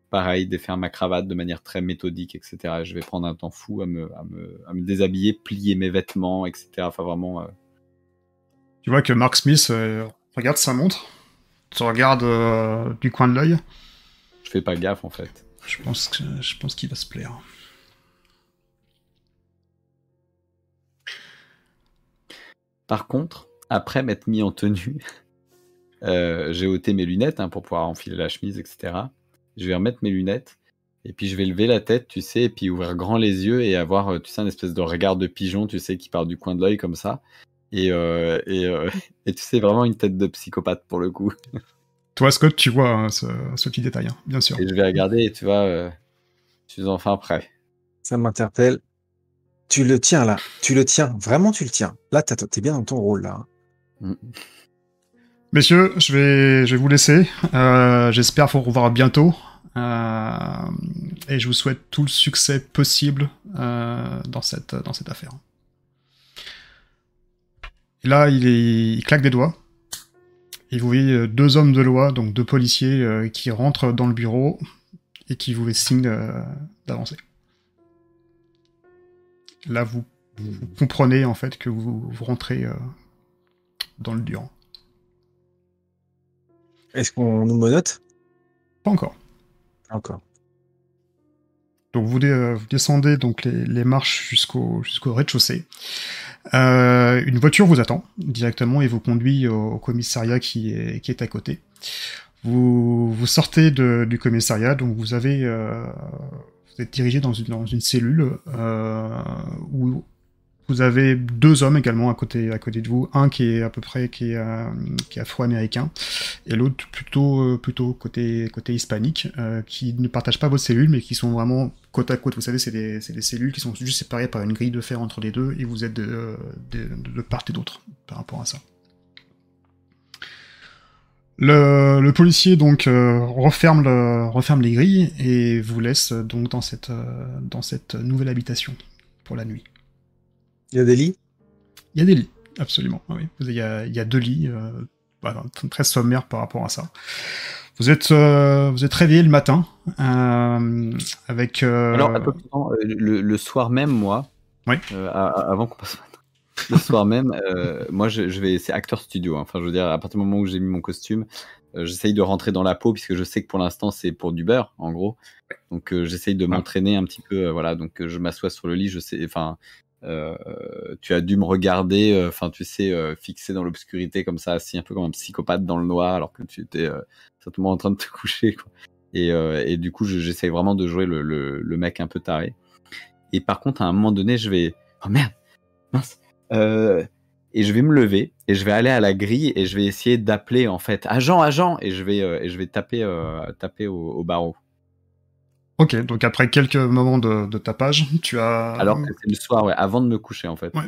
pareil, défaire ma cravate de manière très méthodique, etc. Et je vais prendre un temps fou à me, à me, à me déshabiller, plier mes vêtements, etc. Enfin, vraiment, euh, Tu vois que Mark Smith euh, regarde sa montre, tu regardes euh, du coin de l'œil. Je fais pas gaffe en fait. Je pense que je pense qu'il va se plaire. Par contre, après m'être mis en tenue, j'ai ôté mes lunettes hein, pour pouvoir enfiler la chemise, etc. Je vais remettre mes lunettes et puis je vais lever la tête, tu sais, et puis ouvrir grand les yeux et avoir, euh, tu sais, un espèce de regard de pigeon, tu sais, qui part du coin de l'œil comme ça. Et, euh, et, euh, et, tu sais, vraiment une tête de psychopathe pour le coup. Toi, Scott, tu vois hein, ce, ce, petit détail, hein, bien sûr. Et je vais regarder et tu vois, euh, je suis enfin prêt. Ça m'interpelle. Tu le tiens là, tu le tiens, vraiment tu le tiens. Là, t'es bien dans ton rôle là. Mm. Messieurs, je vais, vous laisser. Euh, J'espère vous revoir bientôt. Euh, et je vous souhaite tout le succès possible euh, dans, cette, affaire. Et là, il, claque des doigts. Et vous voyez deux hommes de loi, donc deux policiers, qui rentrent dans le bureau et qui vous signent d'avancer. Là, vous, comprenez en fait que vous, vous rentrez dans le dur. Est-ce qu'on nous monote? Pas encore. Encore. Donc vous, dé vous descendez donc les, les marches jusqu'au jusqu'au rez-de-chaussée. Euh, une voiture vous attend directement et vous conduit au, au, commissariat qui est, qui est à côté. Vous, vous sortez de, du commissariat, donc vous avez euh, vous êtes dirigé dans une, dans une cellule euh, où vous avez deux hommes également à côté, à côté de vous, un qui est à peu près qui est, euh, qui afro-américain et l'autre plutôt euh, plutôt côté côté hispanique, euh, qui ne partagent pas vos cellules mais qui sont vraiment côte à côte. Vous savez, c'est des, des cellules qui sont juste séparées par une grille de fer entre les deux et vous êtes de, de, part et d'autre par rapport à ça. Le, policier donc referme, le, referme les grilles et vous laisse donc dans cette, dans cette nouvelle habitation pour la nuit. Il y a des lits? Il y a des lits, absolument. Oui. Il, y a, il y a deux lits, euh, voilà, très sommaire par rapport à ça. Vous êtes, euh, vous êtes réveillé le matin euh, avec. Alors, le, le, soir même, moi, oui. avant qu'on passe le soir même, euh, moi je, je vais, c'est acteur studio. Hein. Enfin, je veux dire, à partir du moment où j'ai mis mon costume, j'essaye de rentrer dans la peau puisque je sais que pour l'instant c'est pour du beurre, en gros. Donc euh, j'essaye de m'entraîner un petit peu. voilà, donc je m'assois sur le lit. Je sais, enfin, tu as dû me regarder, enfin, tu sais, fixé dans l'obscurité comme ça, assis un peu comme un psychopathe dans le noir, alors que tu étais certainement en train de te coucher. Et, du coup, j'essaye vraiment de jouer le, mec un peu taré. Et par contre, à un moment donné, je vais, oh merde, mince. Euh, et je vais me lever et je vais aller à la grille et je vais essayer d'appeler en fait agent agent et je vais euh, et je vais taper euh, taper au, barreau. Ok, donc après quelques moments de, de tapage, tu as. Alors que c'est le soir, ouais, avant de me coucher en fait. Ouais.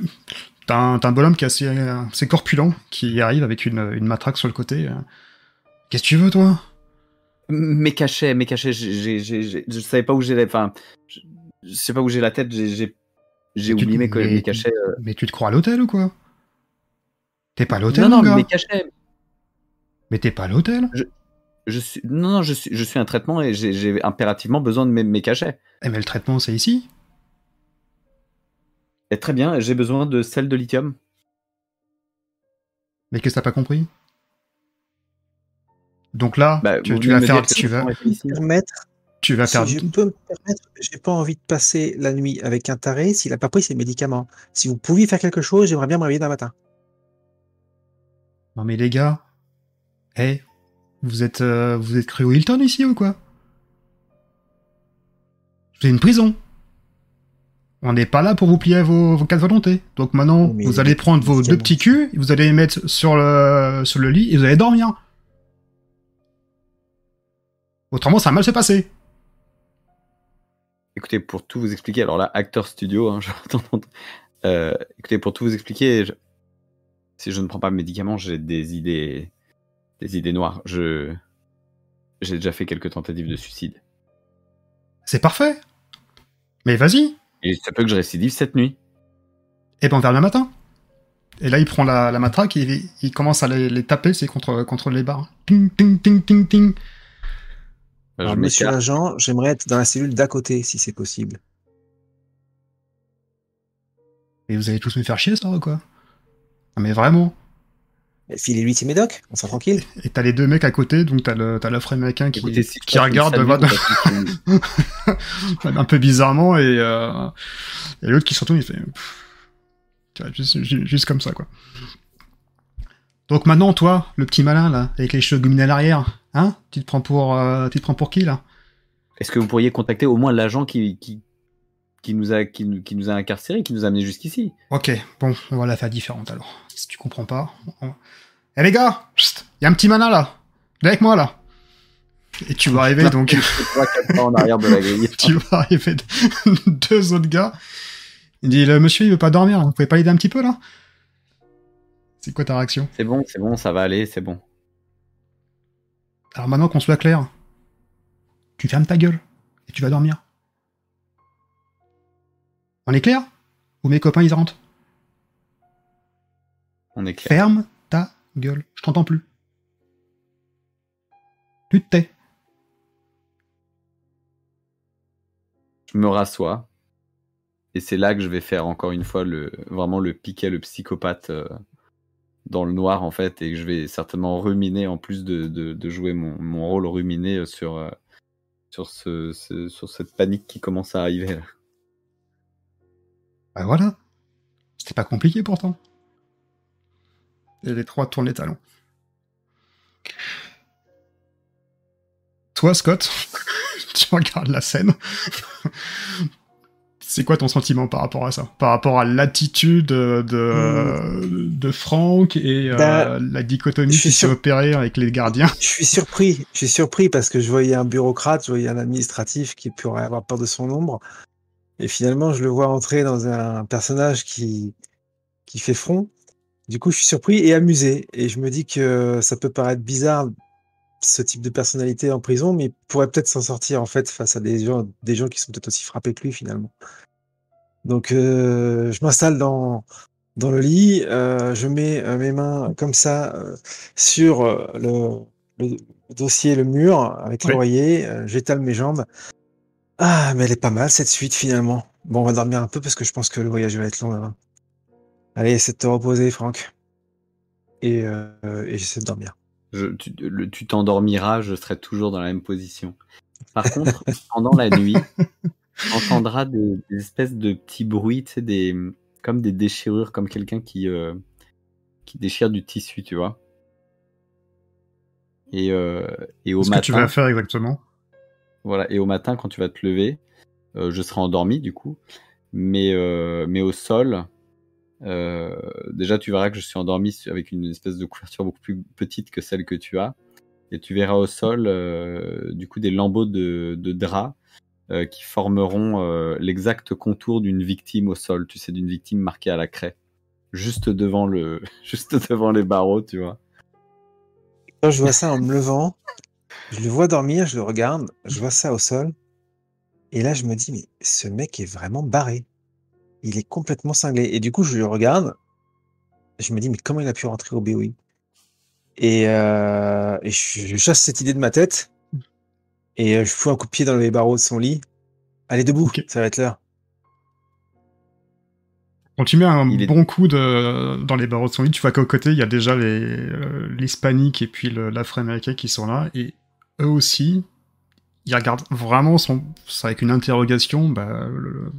T'as un, un, bonhomme qui est assez, assez, corpulent qui arrive avec une, une matraque sur le côté. Qu'est-ce que tu veux toi? Mes cachets, mes cachets, je savais pas où j'ai, enfin, je, sais pas où j'ai la tête, j'ai j'ai oublié mes, mais, mes cachets. Euh... Mais tu te crois à l'hôtel ou quoi? T'es pas à l'hôtel Non, non, gars mes cachets. Mais t'es pas à l'hôtel? Je, je, suis... Non, non, je suis, je suis un traitement et j'ai impérativement besoin de mes, mes cachets. Eh, mais le traitement, c'est ici? Et Très bien, j'ai besoin de sel de lithium. Mais qu'est-ce que t'as pas compris? Donc là, bah, tu, tu vas faire... Tu vas... Permettre tu vas faire. Si je peux me permettre, j'ai pas envie de passer la nuit avec un taré s'il a pas pris ses médicaments. Si vous pouviez faire quelque chose, j'aimerais bien me réveiller d'un matin. Non mais les gars, hé, hey, vous êtes euh, vous êtes cru au Hilton ici ou quoi? C'est une prison. On n'est pas là pour vous plier à vos, vos quatre volontés. Donc maintenant, mais vous allez prendre vos deux petits culs, vous allez les mettre sur le sur le lit et vous allez dormir. Autrement, ça va mal se passer. Écoutez, pour tout vous expliquer, alors là, acteur studio, hein, euh, écoutez, pour tout vous expliquer, je, si je ne prends pas de médicaments, j'ai des idées, des idées noires. Je, j'ai déjà fait quelques tentatives de suicide. C'est parfait. Mais vas-y. Et ça peut que je récidive cette nuit. Et ben vers le matin. Et là, il prend la, la matraque et il, il, commence à les, les taper, c'est contre, contre les barres. Ting, ting, ting, ting, ting. Alors, monsieur l'agent, j'aimerais être dans la cellule d'à côté, si c'est possible. Et vous allez tous me faire chier, ça, ou quoi? Non, mais vraiment Filez-lui ses médocs, on s'en tranquille. Et t'as les deux mecs à côté, donc t'as le, t'as l'offre américain qui, Écoutez, si qui regarde un peu bizarrement et, euh, et l'autre qui se retourne, il fait juste, ju- juste comme ça quoi. Donc maintenant toi, le petit malin là, avec les cheveux gominés à l'arrière, hein, tu te prends pour, euh, tu te prends pour qui là? Est-ce que vous pourriez contacter au moins l'agent qui, qui, qui, nous a, qui, nous, qui nous a incarcérés, qui nous a amenés jusqu'ici Ok, bon, on va la faire différente alors. Si tu comprends pas. on- Eh les gars, il y a un petit malin là, viens avec moi là. Et tu vas arriver donc. En arrière de la grille. tu vas arriver deux autres gars. Il dit le monsieur il veut pas dormir, vous pouvez pas l'aider un petit peu là? C'est quoi ta réaction? C'est bon, c'est bon, ça va aller, c'est bon. Alors maintenant qu'on soit clair, tu fermes ta gueule et tu vas dormir. On est clair Ou mes copains ils rentrent On est clair. Ferme ta gueule, je t'entends plus. Tu te tais. Je me rassois. Et c'est là que je vais faire encore une fois le, vraiment le piquet, le psychopathe euh, dans le noir en fait. Et que je vais certainement ruminer en plus de, de, de jouer mon, mon rôle ruminé sur, euh, sur, ce, ce- sur cette panique qui commence à arriver. là. Bah voilà. C'était pas compliqué pourtant. Et les trois tournent les talons. Toi, Scott, tu regardes la scène. C'est quoi ton sentiment par rapport à ça? Par rapport à l'attitude de, de Franck et euh, Bah, la dichotomie qui s'est opérée avec les gardiens? Je suis surpris, je suis surpris parce que je voyais un bureaucrate, je voyais un administratif qui pourrait avoir peur de son ombre. Et finalement, je le vois entrer dans un personnage qui, qui fait front. Du coup, je suis surpris et amusé. Et je me dis que ça peut paraître bizarre, ce type de personnalité en prison, mais il pourrait peut-être s'en sortir en fait face à des gens, des gens qui sont peut-être aussi frappés que lui finalement. Donc, euh, je m'installe dans, dans le lit, euh, je mets euh, mes mains comme ça sur le, le dossier, le mur avec Oui. l'oreiller, euh, j'étale mes jambes. Ah, mais elle est pas mal cette suite finalement. Bon, on va dormir un peu parce que je pense que le voyage va être long là-bas. Allez, essaie de te reposer, Franck. Et, euh, et j'essaie de dormir. Je, tu t'endormiras, je serai toujours dans la même position. Par contre, pendant la nuit, tu entendras des, des espèces de petits bruits, tu sais, des, comme des déchirures, comme quelqu'un qui, euh, qui déchire du tissu, tu vois. Et, euh, et au Qu'est-ce que tu matin, vas faire exactement? Voilà, et au matin, quand tu vas te lever, euh, je serai endormi du coup, mais, euh, mais au sol, euh, déjà tu verras que je suis endormi avec une espèce de couverture beaucoup plus petite que celle que tu as, et tu verras au sol du coup des lambeaux de, drap qui formeront l'exact contour d'une victime au sol, tu sais, d'une victime marquée à la craie, juste devant le, juste devant les barreaux, tu vois. Je vois ça en me levant, je le vois dormir, je le regarde, je vois ça au sol. Et là, je me dis, mais ce mec est vraiment barré. Il est complètement cinglé. Et du coup, je le regarde. Je me dis, mais comment il a pu rentrer au BOI Et, euh, et je, je chasse cette idée de ma tête. Et euh, je fous un coup de pied dans les barreaux de son lit. Allez, debout, ça va être l'heure. Quand tu mets un Il est- bon coup de, dans les barreaux de son lit, tu vois qu'au côté, il y a déjà les, euh, l'hispanique et puis l'afro-américain qui sont là, et eux aussi, ils regardent vraiment son, avec une interrogation, bah, le,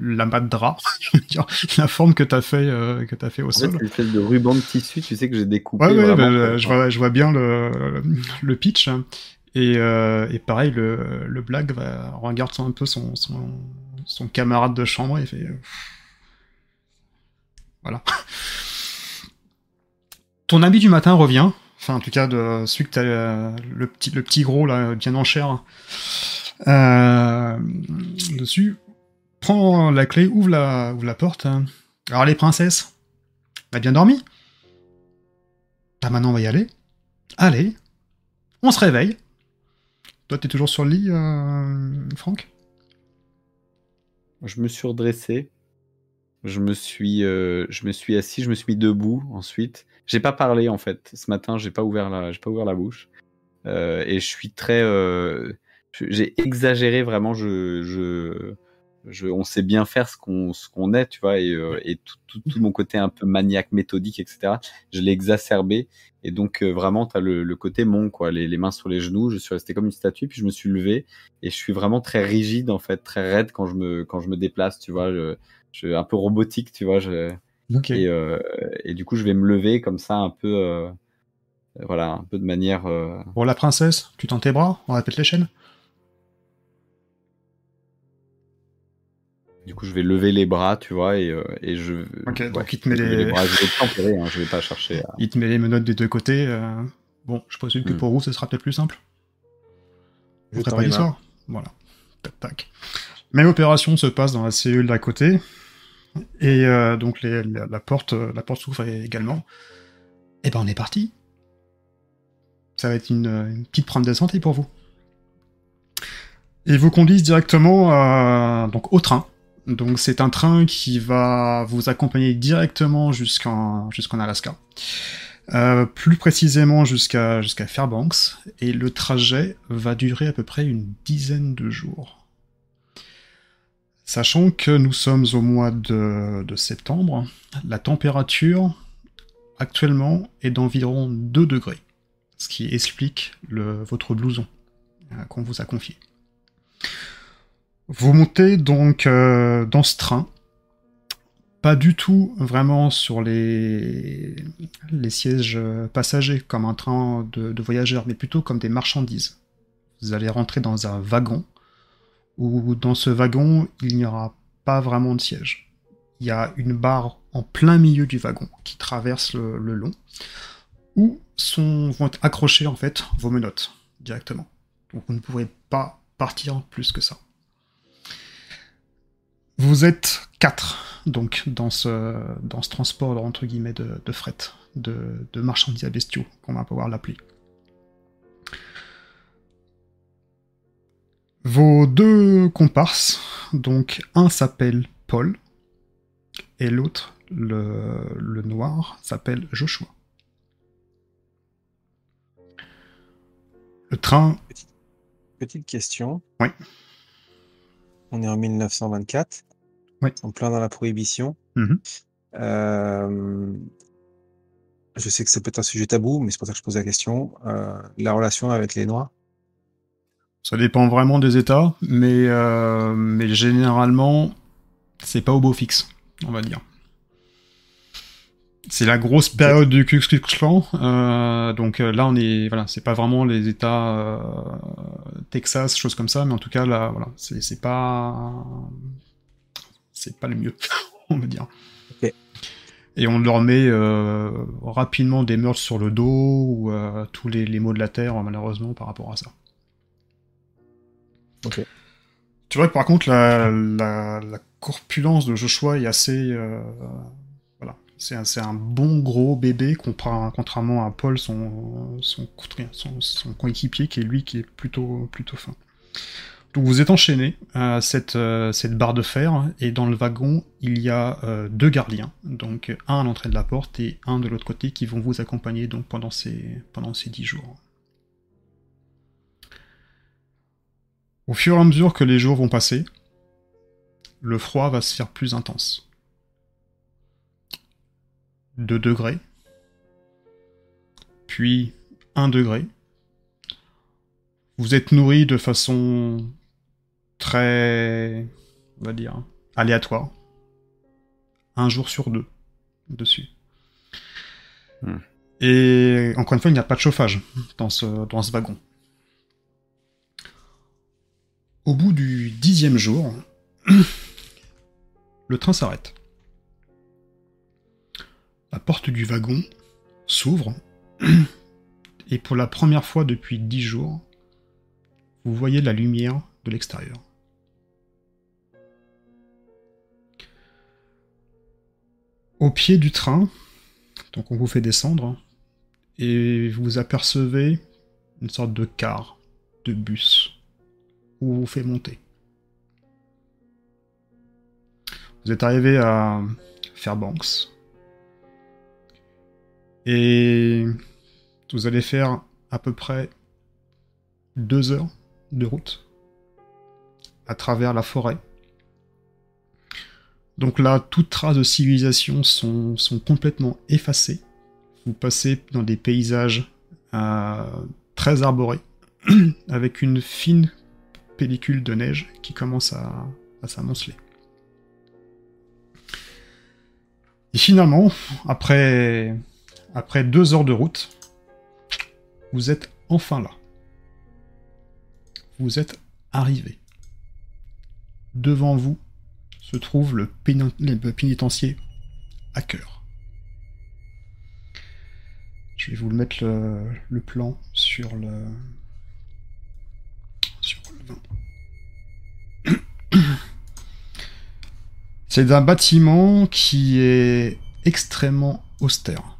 la mat drap, la forme que t'as fait, euh, que fait au En sol. c'est une espèce de ruban de tissu, tu sais que j'ai découpé. Ouais, ouais, bah, je, vois, je vois bien le, le pitch. hein. Et, euh, et pareil, le, le va, regarde un peu son, son, son camarade de chambre et fait. euh, Voilà. Ton ami du matin revient. Enfin, en tout cas, celui que t'as, euh, le petit, le petit gros, là, bien en chair. Dessus. Prends la clé, ouvre la, ouvre la porte. hein. Alors, les princesses, t'as bien dormi? Bah maintenant on va y aller. Allez, on se réveille. Toi t'es toujours sur le lit, euh, Franck? Je me suis redressé. Je me suis, euh, je me suis assis, je me suis mis debout ensuite. J'ai pas parlé en fait. Ce matin, j'ai pas ouvert la, j'ai pas ouvert la bouche. Euh, et je suis très, euh, j'ai exagéré vraiment. Je, je, je, on sait bien faire ce qu'on ce qu'on est, tu vois, et, euh, et tout, tout, tout, mon côté un peu maniaque, méthodique, etc. Je l'ai exacerbé, et donc euh, vraiment, t'as le, le côté mon, quoi, les, les mains sur les genoux. Je suis resté comme une statue, puis je me suis levé, et je suis vraiment très rigide en fait, très raide quand je me quand je me déplace, tu vois, je, je un peu robotique, tu vois, je, Et, euh, et du coup, je vais me lever comme ça, un peu, euh, voilà, un peu de manière. euh, Pour la princesse, tu tends tes bras, on répète les chaînes? Du coup, je vais lever les bras, tu vois, et, euh, et je. Ok, ouais, donc il te met lever les, bras. Je vais tempérer, hein, je vais pas chercher. À... il te met les menottes des deux côtés. euh, Bon, je présume que Hmm. pour vous, ce sera peut-être plus simple. Je les mains. l'histoire? Voilà. Tac, tac. Même opération se passe dans la cellule d'à côté. Et euh, donc euh, la porte s'ouvre également. Et ben on est parti. Ça va être une, une petite prendre de santé pour vous. Ils vous conduisent directement euh, au train. Donc c'est un train qui va vous accompagner directement jusqu'en Alaska. Euh, plus précisément jusqu'à jusqu'à Fairbanks, et le trajet va durer à peu près une dizaine de jours. Sachant que nous sommes au mois de, septembre, la température actuellement est d'environ 2 degrés, ce qui explique votre blouson euh, qu'on vous a confié. Vous montez donc euh, dans ce train, pas du tout vraiment sur les, sièges euh, passagers comme un train de voyageurs, mais plutôt comme des marchandises. Vous allez rentrer dans un wagon, où dans ce wagon, il n'y aura pas vraiment de siège. Il y a une barre en plein milieu du wagon qui traverse le, long, où sont, vont être accrochées en fait vos menottes directement. Donc vous ne pourrez pas partir plus que ça. Vous êtes quatre, donc, dans ce, dans ce transport, entre guillemets, de, de fret, de, de marchandises à bestiaux, qu'on va pouvoir l'appeler. Vos deux comparses, donc un s'appelle Paul, et l'autre, le, le noir, s'appelle Joshua. Le train, Petite question. Oui. On est en 1924. Oui. En plein dans la prohibition. Mhm. Euh, je sais que ça peut être un sujet tabou, mais c'est pour ça que je pose la question. Euh, la relation avec les Noirs. Ça dépend vraiment des états, mais, euh, mais généralement, c'est pas au beau fixe, on va dire. C'est la grosse période du Ku Klux Klan, euh, donc euh, là on est, voilà, c'est pas vraiment les États euh, Texas, choses comme ça, mais en tout cas là, voilà, c'est pas, c'est pas le mieux, on va dire. Et on leur met rapidement des meurtres sur le dos ou tous les, les maux de la terre malheureusement par rapport à ça. Tu vois que par contre la, corpulence de Joshua est assez, euh, voilà, c'est un, bon gros bébé contrairement à Paul, son, coéquipier, qui est lui qui est plutôt, plutôt fin. Donc vous êtes enchaîné à cette, euh, cette barre de fer, et dans le wagon, il y a euh, deux gardiens, donc un à l'entrée de la porte et un de l'autre côté, qui vont vous accompagner donc pendant ces, pendant ces dix jours. Au fur et à mesure que les jours vont passer, le froid va se faire plus intense. 2 degrés, puis 1 degré. Vous êtes nourri de façon très, on va dire, aléatoire. Un jour sur deux dessus. Hmm. Et encore une fois, il n'y a pas de chauffage dans ce, dans ce wagon. Au bout du dixième jour, le train s'arrête. La porte du wagon s'ouvre, et pour la première fois depuis dix jours, vous voyez la lumière de l'extérieur. Au pied du train, donc on vous fait descendre, et vous apercevez une sorte de car, de bus, vous fait monter. Vous êtes arrivé à Fairbanks. Et vous allez faire à peu près deux heures de route à travers la forêt Donc là, toutes traces de civilisation sont, sont complètement effacées. Vous passez dans des paysages euh, très arborés, avec une fine pellicule de neige qui commence à, s'amonceler. Et finalement, après, après deux heures de route, vous êtes enfin là. Vous êtes arrivé. Devant vous se trouve le, pénitencier à cœur. Je vais vous le mettre le, plan sur le C'est un bâtiment qui est extrêmement austère,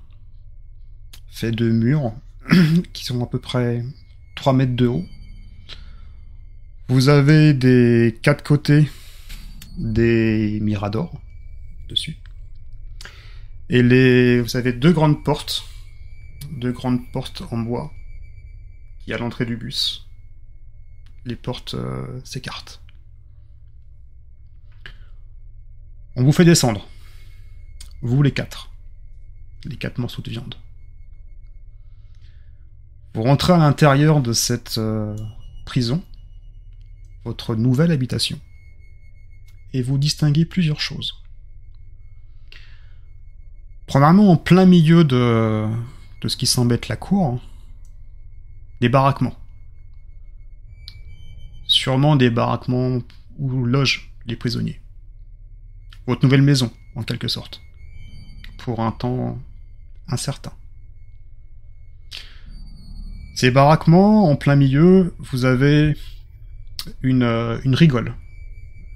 fait de murs qui sont à peu près 3 mètres de haut. Vous avez des quatre côtés des miradors dessus. Et les, vous avez deux grandes portes, deux grandes portes en bois qui à l'entrée du bus. Les portes euh, s'écartent. On vous fait descendre. Vous les quatre. Les quatre morceaux de viande. Vous rentrez à l'intérieur de cette euh, prison, votre nouvelle habitation, et vous distinguez plusieurs choses. Premièrement, en plein milieu de, de ce qui semble être la cour, des baraquements. Sûrement des baraquements où logent les prisonniers. Votre nouvelle maison, en quelque sorte. Pour un temps incertain. Ces baraquements, en plein milieu, vous avez une, euh, rigole.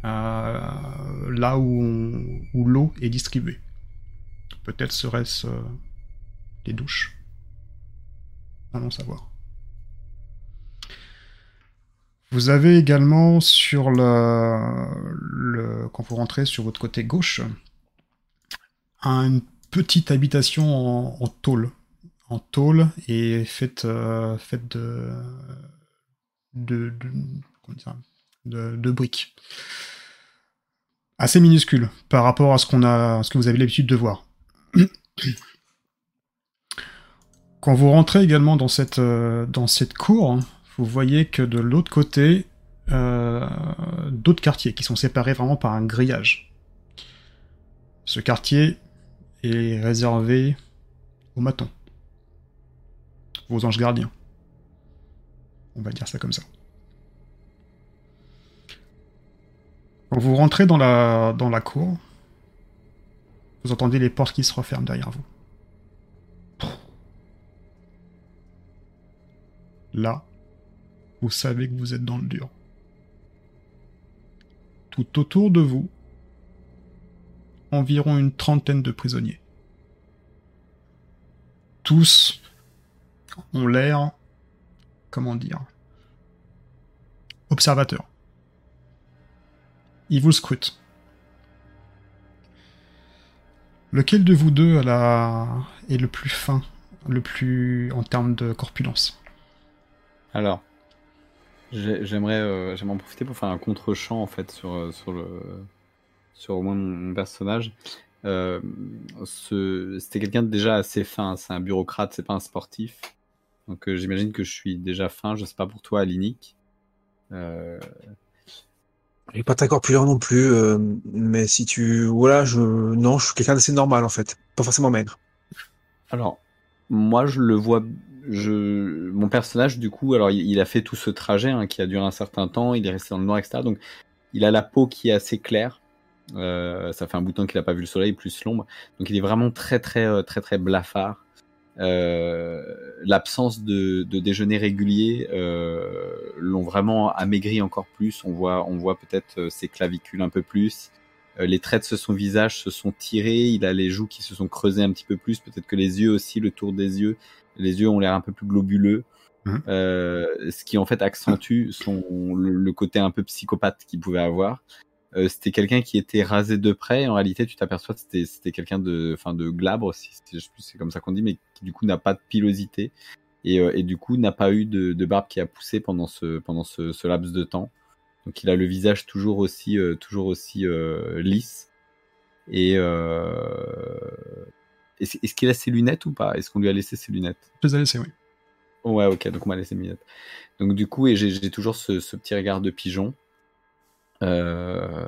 Euh, là où, l'eau est distribuée. Peut-être serait-ce euh, des douches. Allons savoir. Vous avez également sur le, quand vous rentrez sur votre côté gauche, une petite habitation en, tôle en tôle et faite, euh, de, de, de, de, briques. Assez minuscule par rapport à ce, qu'on a, ce que vous avez l'habitude de voir. Quand vous rentrez également dans cette, euh, dans cette cour, vous voyez que de l'autre côté, euh, d'autres quartiers qui sont séparés vraiment par un grillage. Ce quartier est réservé aux matons vos anges gardiens. On va dire ça comme ça. Quand vous rentrez dans la, dans la cour, vous entendez les portes qui se referment derrière vous. Là, vous savez que vous êtes dans le dur. Tout autour de vous, environ une trentaine de prisonniers. Tous ont l'air, comment dire, observateurs. Ils vous scrutent. Lequel de vous deux est le plus fin, le plus en termes de corpulence? Alors, j'aimerais euh, en profiter pour faire un contre-champ en fait sur, euh, sur, le, sur au moins mon personnage. Euh, C'était quelqu'un de déjà assez fin, c'est un bureaucrate, c'est pas un sportif. Donc euh, j'imagine que je suis déjà fin, je sais pas pour toi, Alinic. Euh... Il pas très corpulent non plus, mais si tu. Voilà, je. Non, je suis quelqu'un d'assez normal en fait, pas forcément maigre. Alors, moi je le vois. Je... Mon personnage, du coup, alors il a fait tout ce trajet hein, qui a duré un certain temps, il est resté dans le noir, etc. Donc il a la peau qui est assez claire. Euh, ça fait un bout de temps qu'il n'a pas vu le soleil, plus l'ombre. Donc il est vraiment très très très très, très blafard. Euh, l'absence de, de, déjeuner régulier euh, l'ont vraiment amaigri encore plus. On voit, on voit peut-être euh, ses clavicules un peu plus. Les traits de son visage se sont tirés. Il a les joues qui se sont creusées un petit peu plus. Peut-être que les yeux aussi, le tour des yeux, les yeux ont l'air un peu plus globuleux. Mmh. Euh, ce qui en fait accentue son, le, le, côté un peu psychopathe qu'il pouvait avoir. Euh, c'était quelqu'un qui était rasé de près. En réalité, tu t'aperçois que c'était, c'était quelqu'un de, enfin, de glabre, si c'est comme ça qu'on dit, mais qui du coup n'a pas de pilosité et, euh, et du coup n'a pas eu de, de, barbe qui a poussé pendant ce, pendant ce, ce, laps de temps. Donc il a le visage toujours aussi, euh, toujours aussi lisse. Et est-ce qu'il a ses lunettes ou pas? Est-ce qu'on lui a laissé ses lunettes? Je les ai laissées, oui. Ouais, ok, donc on m'a laissé mes lunettes. Donc du coup, et j'ai toujours ce, ce, petit regard de pigeon. Euh,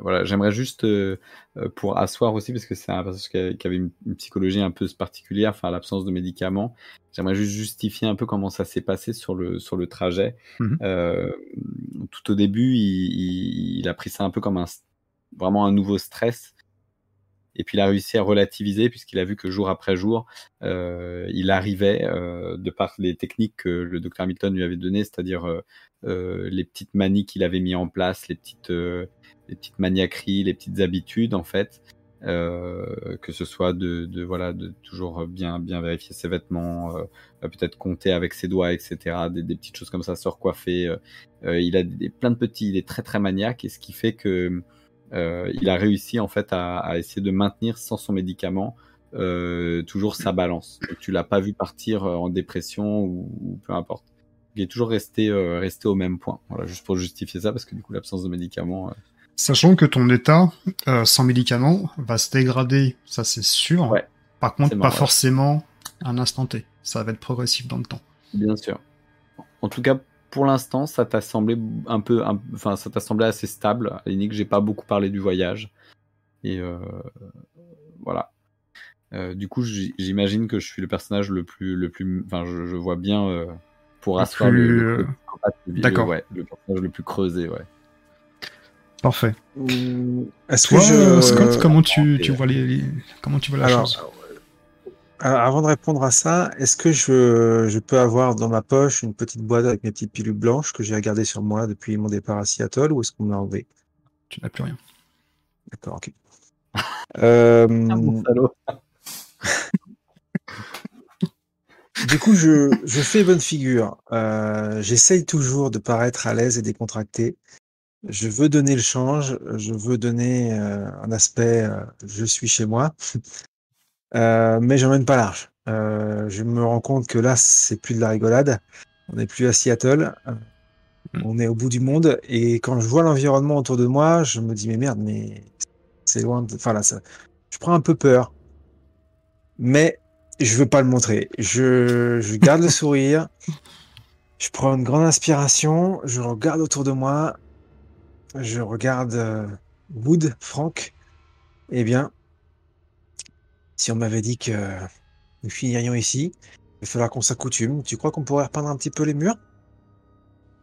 voilà, j'aimerais juste euh, euh, pour asseoir aussi parce que c'est un personnage qui, avait une, psychologie un peu particulière, enfin l'absence de médicaments. J'aimerais juste justifier un peu comment ça s'est passé sur le sur le trajet. Mmh tout au début, il, il, a pris ça un peu comme un vraiment un nouveau stress et puis il a réussi à relativiser puisqu'il a vu que jour après jour, euh, il arrivait, euh, de par les techniques que le docteur Hamilton lui avait données, c'est-à-dire euh, euh les petites manies qu'il avait mis en place, les petites, euh, les petites maniaqueries, les petites habitudes en fait, euh, que ce soit de, de, voilà de toujours bien bien vérifier ses vêtements, peut-être compter avec ses doigts, etc. Des, des, petites choses comme ça, se recoiffer. il a des, plein de petits, il est très très maniaque et ce qui fait que il a réussi en fait à, essayer de maintenir sans son médicament euh, toujours sa balance. tu l'as pas vu partir euh, en dépression ou, peu importe. Il est toujours resté resté au même point. Voilà, juste pour justifier ça parce que du coup l'absence de médicaments. Sachant que ton état sans médicaments va se dégrader, ça c'est sûr. Par contre, pas forcément un instant T. Ça va être progressif dans le temps. Bien sûr. En tout cas, pour l'instant, ça t'a semblé un peu, enfin, ça t'a semblé assez stable. À j'ai pas beaucoup parlé du voyage. Et euh, voilà. Euh, du coup, j'imagine que je suis le personnage le plus, le plus, enfin, je, vois bien euh, pour asseoir le, D'accord. Ouais, le personnage le plus creusé, ouais. Parfait. Est-ce que je... Scott, comment tu, tu vois les, comment tu vois la chose? euh, avant de répondre à ça, est-ce que je, je, peux avoir dans ma poche une petite boîte avec mes petites pilules blanches que j'ai regardées sur moi depuis mon départ à Seattle ou est-ce qu'on me l'a enlevé Tu n'as plus rien. D'accord, ok. euh... du coup, je, je, fais bonne figure. Euh, J'essaye toujours de paraître à l'aise et décontracté. Je veux donner le change, je veux donner euh, un aspect euh, je suis chez moi. Euh, mais j'emmène pas large. Euh, je me rends compte que là, c'est plus de la rigolade. On n'est plus à Seattle. Euh, hmm. On est au bout du monde. Et quand je vois l'environnement autour de moi, je me dis, mais merde, mais c'est loin de. Enfin là, ça... je prends un peu peur. Mais je veux pas le montrer. Je, je garde le sourire. Je prends une grande inspiration. Je regarde autour de moi. Je regarde Wood, Franck. Eh bien, si on m'avait dit que nous finirions ici, il va falloir qu'on s'accoutume. Tu crois qu'on pourrait repeindre un petit peu les murs?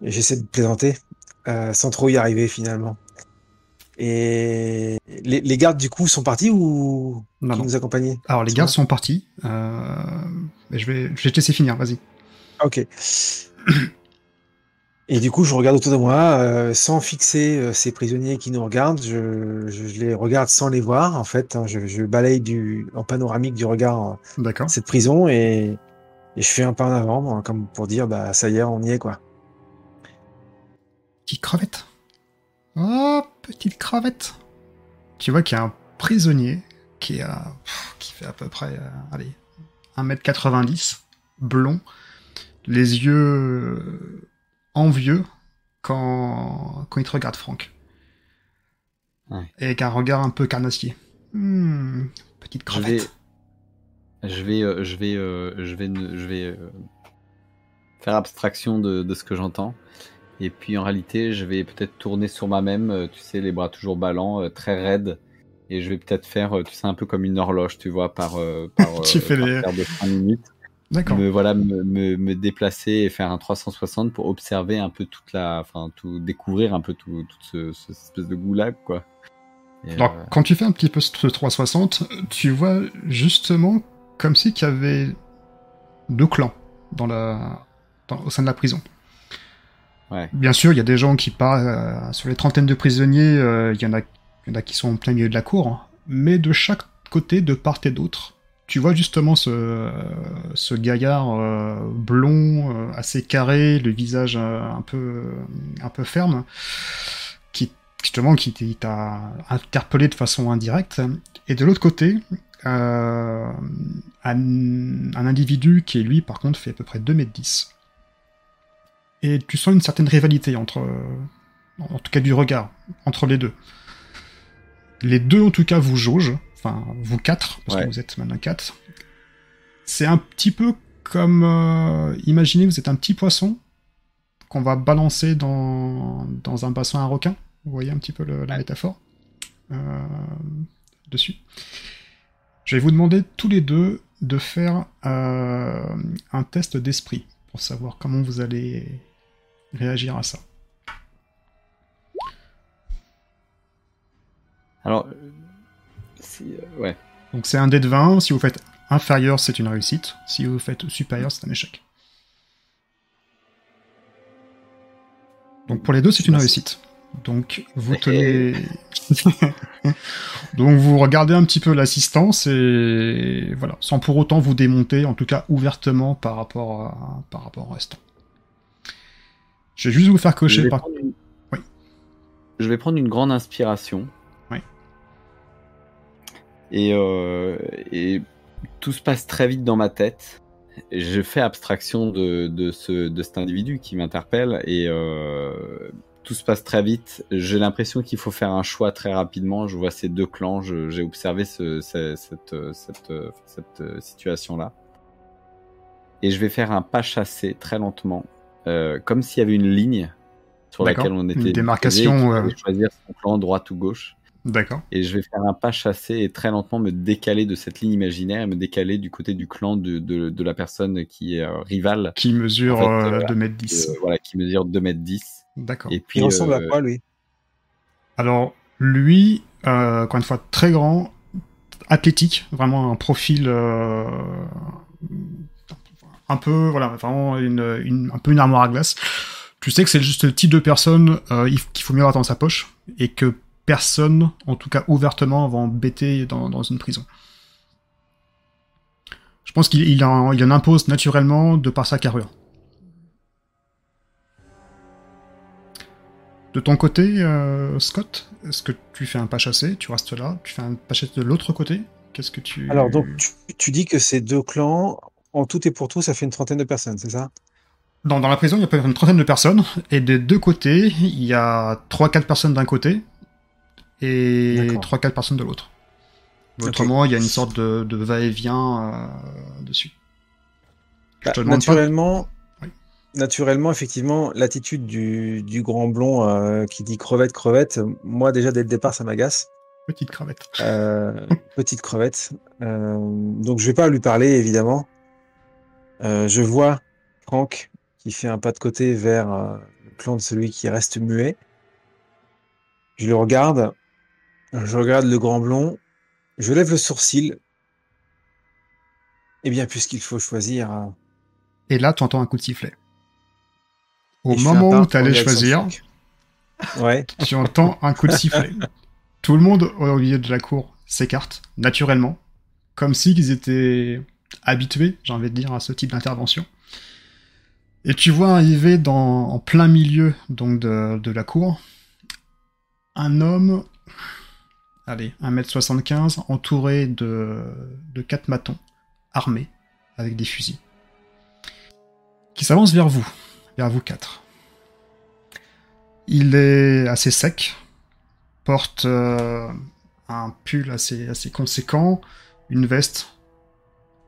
J'essaie de plaisanter, euh, sans trop y arriver finalement. Et les, gardes du coup sont partis ou non, nous accompagnaient? Alors les gardes sont partis. Euh, je, vais, je vais te laisser finir, vas-y. Ok. Et du coup, je regarde autour de moi, euh, sans fixer euh, ces prisonniers qui nous regardent. Je, je, les regarde sans les voir, en fait. Hein. je, je, balaye du, en panoramique du regard cette prison et, et, je fais un pas en avant, comme pour dire, bah ça y est, on y est, quoi. Petite crevette. Oh, petite crevette. Tu vois qu'il y a un prisonnier qui, est, qui fait à peu près, euh, allez, 1m90, blond, les yeux envieux quand, quand il te regarde, Franck. Et avec un regard un peu carnassier. Hmm, petite crevette. Je vais, je vais, euh, je vais, je vais, euh, faire abstraction de, ce que j'entends. Et puis en réalité, je vais peut-être tourner sur moi-même, euh, tu sais, les bras toujours ballants, très raides. Et je vais peut-être faire, tu sais, un peu comme une horloge, tu vois, par, par, tu fais les... de 5 minutes me voilà me, me, déplacer et faire un 360 pour observer un peu toute la enfin tout découvrir un peu tout, ce, cette espèce de goulag quoi alors euh, quand tu fais un petit peu ce 360 tu vois justement comme si qu'il y avait deux clans dans la au sein de la prison ouais. bien sûr il y a des gens qui partent euh, sur les trentaines de prisonniers euh, il y en a il y en a qui sont en plein milieu de la cour hein. mais de chaque côté de part et d'autre tu vois justement ce, ce gaillard euh, blond, euh, assez carré, le visage euh, un peu un peu ferme, qui justement qui t'a interpellé de façon indirecte. Et de l'autre côté, un, individu qui lui par contre fait à peu près 2m10. Et tu sens une certaine rivalité entre, en tout cas du regard, entre les deux. Les deux, en tout cas, vous jaugent. Enfin, vous quatre, parce Ouais. que vous êtes maintenant quatre. C'est un petit peu comme... euh, imaginez, vous êtes un petit poisson qu'on va balancer dans, dans un bassin à requin. Vous voyez un petit peu le- la métaphore euh, dessus. Je vais vous demander tous les deux de faire euh, un test d'esprit pour savoir comment vous allez réagir à ça. Alors, si, euh, ouais. Donc c'est un dé de 20, si vous faites inférieur, c'est une réussite, si vous faites supérieur, c'est un échec. Donc pour les deux, c'est une réussite. Donc vous tenez... Donc vous regardez un petit peu l'assistance et voilà, sans pour autant vous démonter, en tout cas ouvertement par rapport, à... par rapport au restant. Je vais juste vous faire Je cocher vais, par... prendre une... Oui. je vais prendre une grande inspiration. Et, euh, et tout se passe très vite dans ma tête. Je fais abstraction de, de, ce, de cet individu qui m'interpelle et euh, tout se passe très vite. J'ai l'impression qu'il faut faire un choix très rapidement. Je vois ces deux clans. J'ai observé ce, ce- cette, cette, cette situation-là. Et je vais faire un pas chassé très lentement, euh, comme s'il y avait une ligne sur laquelle on Une était. démarcation, et qu'il euh. choisir son plan droite ou gauche. D'accord. Et je vais faire un pas chassé et très lentement me décaler de cette ligne imaginaire et me décaler du côté du clan de, de, de la personne qui est euh, rivale, Qui mesure En fait, euh, euh, 2m10. euh, voilà, qui mesure 2m10. D'accord. Et puis, Il ressemble à euh, quoi, lui? Alors, lui, euh, encore une fois, très grand, athlétique, vraiment un profil euh, un peu, voilà, vraiment une, une- un peu une armoire à glace. Tu sais que c'est juste le type de personne euh, il- qu'il faut mieux avoir dans sa poche et que personne, en tout cas ouvertement, va embêter dans, dans une prison. Je pense qu'il il en, il en impose naturellement de par sa carrure. De ton côté, euh, Scott, est-ce que tu fais un pas chassé Tu restes là Tu fais un pas chassé de l'autre côté? Qu'est-ce que tu... Alors, donc, tu, tu dis que ces deux clans, en tout et pour tout, ça fait une trentaine de personnes, c'est ça? Dans, dans la prison, il y a peut-être une trentaine de personnes, et des deux côtés, il y a 3-4 personnes d'un côté, et D'accord. 3-4 personnes de l'autre. Autrement, il y a une sorte de, de va-et-vient euh, dessus. Je Bah, te demande pas- naturellement, Oui. naturellement, effectivement, l'attitude du, du grand blond euh, qui dit crevette, crevette, moi déjà dès le départ ça m'agace. Petite cravette. Euh, petite crevette. Euh, donc je vais pas lui parler évidemment. Euh, je vois Franck qui fait un pas de côté vers euh, le clan de celui qui reste muet. Je le regarde. Je regarde le grand blond. Je lève le sourcil. Eh bien, puisqu'il faut choisir. euh, Et là, tu entends un coup de sifflet. Au et moment où tu allais choisir. Ouais. tu entends un coup de sifflet. Tout le monde au milieu de la cour s'écarte, naturellement, comme s'ils étaient habitués, j'ai envie de dire, à ce type d'intervention. Et tu vois arriver dans, en plein milieu donc de, de la cour un homme, allez, 1m75, entouré de, de quatre matons, armés, avec des fusils, qui s'avance vers vous, vers vous quatre. Il est assez sec, porte euh, un pull assez, conséquent, une veste,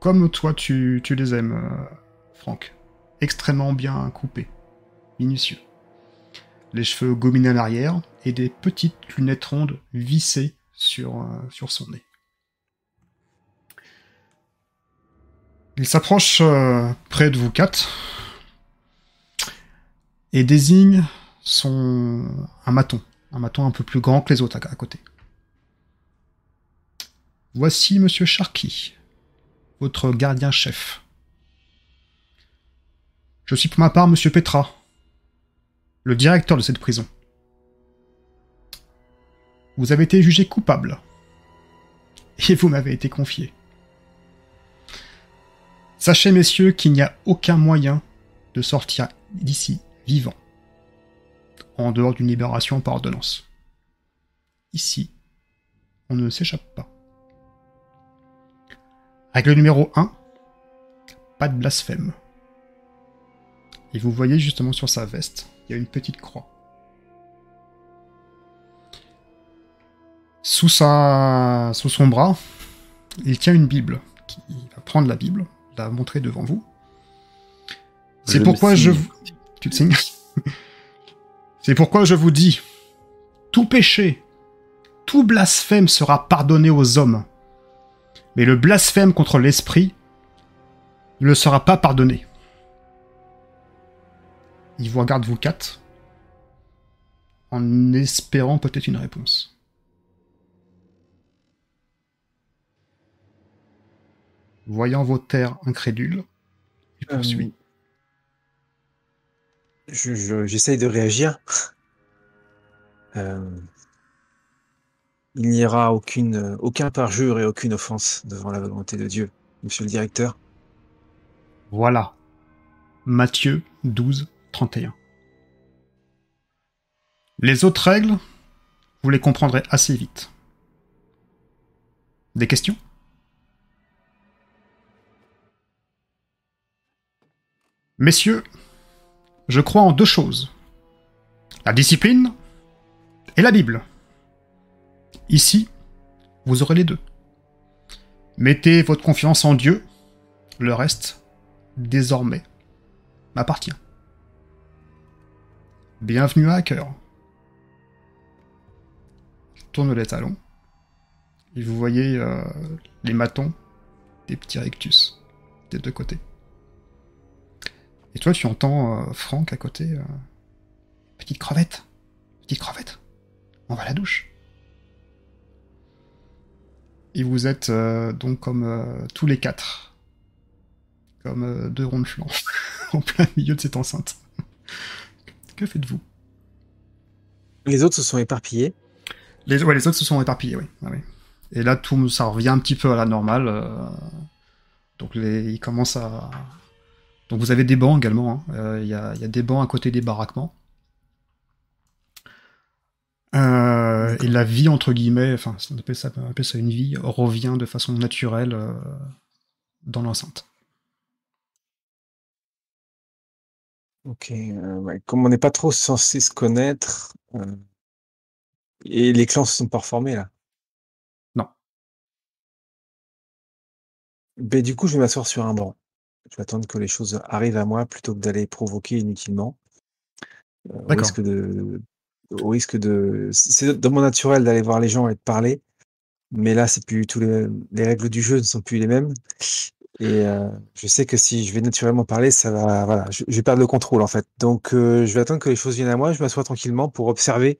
comme toi tu, tu les aimes, euh, Franck. Extrêmement bien coupés, minutieux. Les cheveux gominés à l'arrière et des petites lunettes rondes vissées sur, euh, sur son nez. Il s'approche euh, près de vous quatre et désigne son un maton, un maton un peu plus grand que les autres à, côté. Voici Monsieur Sharky, votre gardien-chef. Je suis pour ma part Monsieur Petra, le directeur de cette prison. Vous avez été jugé coupable. Et vous m'avez été confié. Sachez, messieurs, qu'il n'y a aucun moyen de sortir d'ici vivant, en dehors d'une libération par ordonnance. Ici, on ne s'échappe pas. Règle numéro 1, pas de blasphème. Et vous voyez justement sur sa veste, il y a une petite croix. Sous, sa... sous son bras, il tient une Bible. Il va prendre la Bible, la montrer devant vous. C'est pourquoi je vous... Tu te signes C'est pourquoi je vous dis, tout péché, tout blasphème sera pardonné aux hommes. Mais le blasphème contre l'esprit ne le sera pas pardonné. Il vous regarde vous quatre, en espérant peut-être une réponse. Voyant vos terres incrédules, il poursuit. Je- je- J'essaye de réagir. Euh, il n'y aura aucune, aucun parjure et aucune offense devant la volonté de Dieu, monsieur le directeur. Voilà. Matthieu 12, 31. Les autres règles, vous les comprendrez assez vite. Des questions? Messieurs, je crois en deux choses. La discipline et la Bible. Ici, vous aurez les deux. Mettez votre confiance en Dieu, le reste, désormais, m'appartient. Bienvenue à Hacker. Je tourne les talons. Et vous voyez euh, les matons des petits rectus des deux côtés. Et toi, tu entends euh, Franck à côté. euh, petite crevette. Petite crevette. On va à la douche. Et vous êtes euh, donc comme tous les quatre. Comme deux ronds de flanc. en plein milieu de cette enceinte. que faites-vous? Les autres se sont éparpillés. les, ouais, les autres se sont éparpillés, oui. Ouais, ouais. Et là, tout ça revient un petit peu à la normale. donc les, ils commencent à. Donc vous avez des bancs également. hein. Euh, Il y, a, il y a des bancs à côté des baraquements. Euh, et la vie entre guillemets, enfin on appelle ça, on appelle ça une vie, revient de façon naturelle euh, dans l'enceinte. Ok. ouais, Comme on n'est pas trop censé se connaître, et les clans se sont pas reformés là? Non. Ben, du coup, je vais m'asseoir sur un banc. Je vais attendre que les choses arrivent à moi plutôt que d'aller provoquer inutilement. Euh, au risque de, au risque de, c'est dans mon naturel d'aller voir les gens et de parler, mais là, c'est plus tous les, les règles du jeu ne sont plus les mêmes. Et euh, je sais que si je vais naturellement parler, ça va, voilà, je, je vais perdre le contrôle en fait. Donc, euh, je vais attendre que les choses viennent à moi. Je m'assois tranquillement pour observer,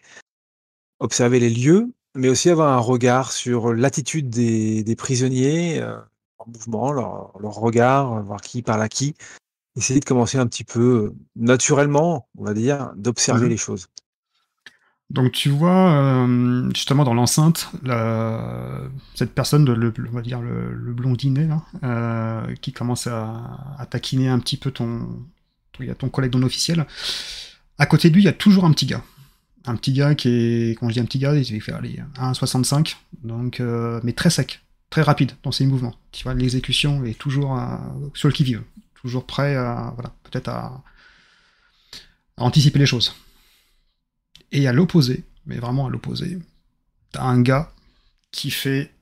observer les lieux, mais aussi avoir un regard sur l'attitude des, des prisonniers, euh, mouvement, leur, leur regard, euh, voir qui parle à qui. Essayer de commencer un petit peu euh, naturellement, on va dire, d'observer Mhm. les choses. Donc tu vois euh, justement dans l'enceinte la- cette personne, de, le, on va dire le, le blondinet là, euh, qui commence à, à taquiner un petit peu ton, ton, collègue non officiel. À côté de lui, il y a toujours un petit gars. Un petit gars qui est, quand je dis un petit gars, il fait aller 1,65, donc euh, mais très sec, très rapide dans ses mouvements. Tu vois, l'exécution est toujours euh, sur le qui-vive, toujours prêt à, voilà, peut-être à, à anticiper les choses. Et à l'opposé, mais vraiment à l'opposé, t'as un gars qui fait,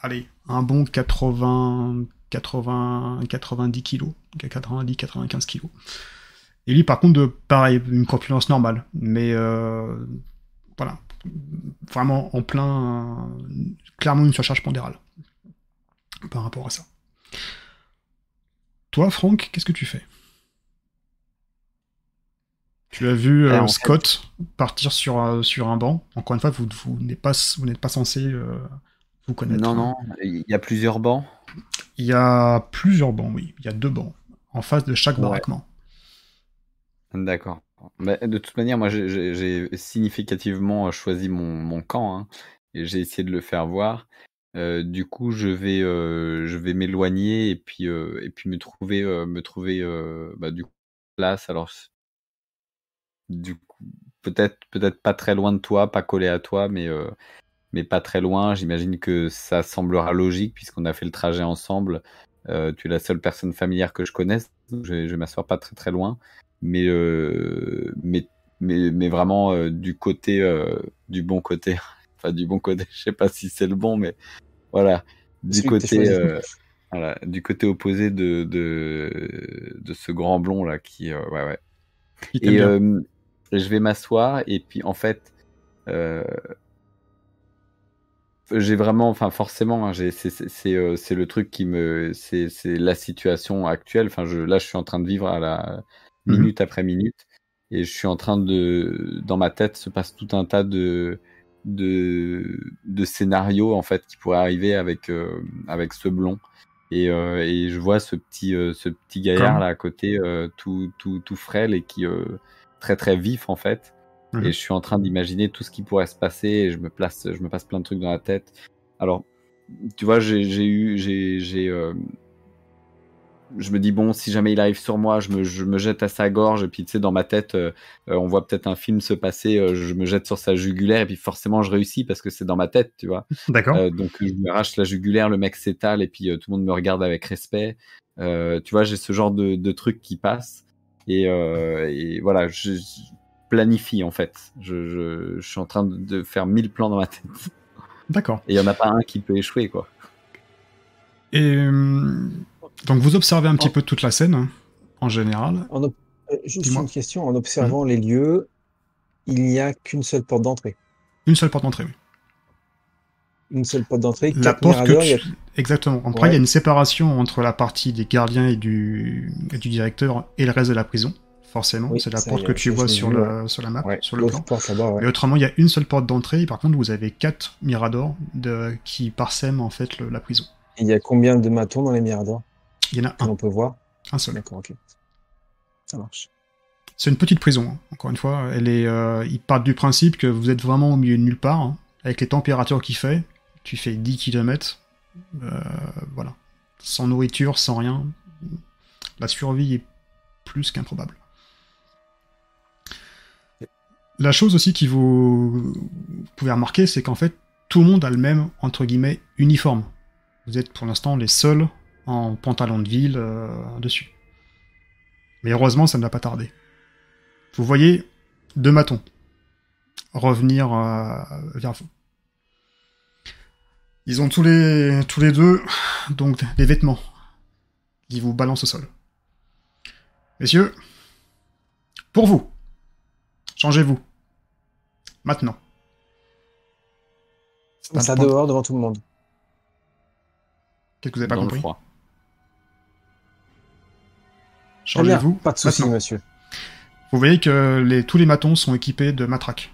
allez, un bon 80, 80, 90 kilos, 90, 95 kilos. Et lui, par contre, de, pareil, une corpulence normale, mais euh, voilà, vraiment en plein, euh, clairement une surcharge pondérale par rapport à ça. Toi, Franck, qu'est-ce que tu fais? Tu as vu euh, fait- Scott partir sur, euh, sur un banc? Encore une fois, vous, vous n'êtes pas, vous n'êtes pas censé euh, vous connaître. Non, non, il y a plusieurs bancs. Il y a plusieurs bancs, oui. Il y a deux bancs en face de chaque Ouais. baraquement. D'accord. Bah, de toute manière, moi, j'ai- significativement choisi mon, mon camp hein, et j'ai essayé de le faire voir. Euh, du coup, je vais, euh, je vais m'éloigner et puis, euh, et puis me trouver, euh, me trouver, euh, bah, du coup, place. Alors, du coup, peut-être, peut-être pas très loin de toi, pas collé à toi, mais, mais pas très loin. J'imagine que ça semblera logique puisqu'on a fait le trajet ensemble. Tu es la seule personne familière que je connaisse. Je, je vais m'asseoir pas très très loin mais mais mais, mais vraiment du côté du bon côté enfin du bon côté, je sais pas si c'est le bon, mais voilà, du côté, euh, voilà, du côté opposé de, de, de ce grand blond là qui, ouais, ouais. Et je vais m'asseoir et puis en fait, j'ai vraiment, enfin forcément, hein, c'est le truc qui me, c'est la situation actuelle. Enfin, je, là, je suis en train de vivre à la mmh minute après minute et je suis en train de, dans ma tête, se passe tout un tas de de, de scénarios en fait qui pourraient arriver avec euh, avec ce blond. Et, euh, et, je vois ce petit euh, ce petit gaillard là à côté tout, tout tout frêle et qui très très vif en fait. Et mmh je suis en train d'imaginer tout ce qui pourrait se passer et je me place je me passe plein de trucs dans la tête. Alors tu vois j'ai eu j'ai j'ai je me dis bon, si jamais il arrive sur moi, je me, je me jette à sa gorge et puis tu sais dans ma tête, euh, euh, on voit peut-être un film se passer, euh, je me jette sur sa jugulaire et puis forcément je réussis parce que c'est dans ma tête, tu vois. D'accord. donc je me arrache la jugulaire, le mec s'étale et puis tout le monde me regarde avec respect. tu vois, j'ai ce genre de, de truc qui passe et, et voilà, je, planifie en fait. Je, je, je, suis en train de faire mille plans dans ma tête. D'accord. Et il y en a pas un qui peut échouer quoi. Et donc vous observez un petit peu toute la scène, hein, en général. Euh, juste une question, en observant les lieux, il n'y a qu'une seule porte d'entrée. Une seule porte d'entrée, oui. Une seule porte d'entrée. La porte que Exactement. Après, il y a une séparation entre la partie des gardiens et du... du directeur et le reste de la prison. Forcément, c'est la porte que tu vois sur, la map, sur le plan. Mais autrement, il y a une seule porte d'entrée. Par contre, vous avez quatre miradors de... qui parsèment en fait la prison. il y a combien de matons dans les miradors? Il y en a un. On peut voir Un seul. D'accord, ok. Ça marche. C'est une petite prison, hein. encore une fois. Elle est, euh, ils partent du principe que vous êtes vraiment au milieu de nulle part, hein. avec les températures qu'il fait. Tu fais 10 km, euh, voilà. Sans nourriture, sans rien. La survie est plus qu'improbable. La chose aussi qui vous, vous pouvez remarquer, c'est qu'en fait, tout le monde a le même, entre guillemets, uniforme. Vous êtes pour l'instant les seuls en pantalon de ville euh, dessus. Mais heureusement, ça ne va pas tarder. Vous voyez deux matons revenir euh, vers vous. Ils ont tous les, tous les deux donc des vêtements qui vous balancent au sol. Messieurs, pour vous, changez-vous. Maintenant. Ça dehors devant tout le monde. Qu'est-ce que vous n'avez pas compris Changez-vous. Pas de soucis, monsieur. Vous voyez que les, tous les matons sont équipés de matraques.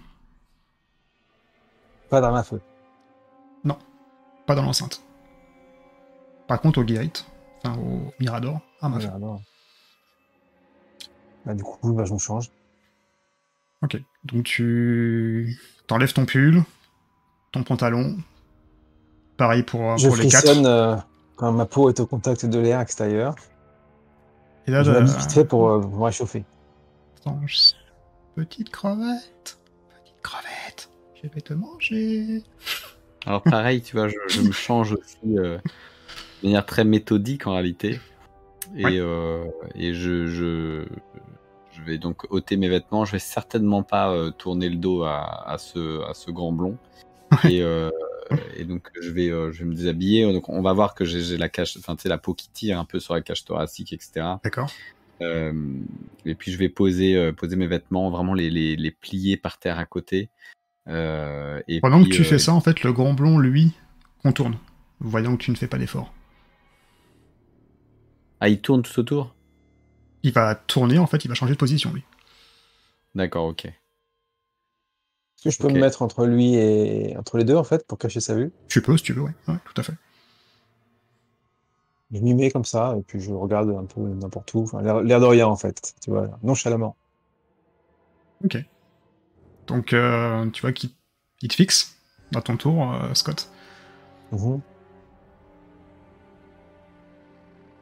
Pas d'armes à feu. Non, pas dans l'enceinte. Par contre, au gate, enfin au Mirador, arme à feu. Bah, du coup, bah, je me change. Ok, donc tu t'enlèves ton pull, ton pantalon. Pareil pour, je pour les quatre. Euh, quand ma peau est au contact de l'air extérieur. Et là, je m'habille vite fait pour, euh, me réchauffer. Petite crevette, petite crevette, je vais te manger. Alors pareil, tu vois, je, me change aussi euh, de manière très méthodique en réalité. Et, euh, et je, je, je, vais donc ôter mes vêtements. Je vais certainement pas tourner le dos à, à, ce, à ce grand blond. Et, et donc je vais, euh, je vais me déshabiller. Donc on va voir que j'ai la cache, enfin tu sais la peau qui tire un peu sur la cage thoracique, etc. D'accord. Euh, et puis je vais poser, euh, poser mes vêtements, vraiment les, les, les, plier par terre à côté. et Pendant que tu fais ça, en fait, le grand blond, lui, contourne, voyant que tu ne fais pas d'effort. Ah, il tourne tout autour? Il va tourner, en fait, il va changer de position, lui. D'accord, ok. Est-ce que je peux me mettre entre lui et entre les deux en fait pour cacher sa vue? Tu peux si tu veux, oui, ouais, tout à fait. Je m'y mets comme ça et puis je regarde un peu n'importe où, enfin, l'air de rien en fait, tu vois, nonchalamment. Ok. Donc euh, tu vois qu'il te fixe à ton tour, euh, Scott. Mhm.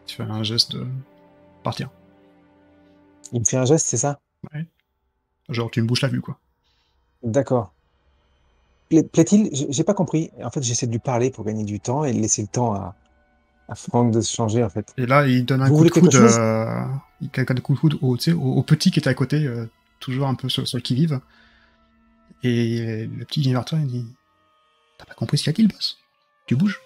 Tu fais un geste de partir. Il me fait un geste, c'est ça? Ouais. Genre tu me bouches la vue quoi. D'accord. Plaît-il J'ai pas compris. En fait, j'essaie de lui parler pour gagner du temps et laisser le temps à, à Franck de se changer, en fait. Et là, il donne un coup de coude, euh, il donne un coup de coude au, au, petit qui est à côté, euh, toujours un peu sur, sur le qui-vive. Et le petit vient vers toi et dit T'as pas compris ce qu'il y a dit, le boss? Tu bouges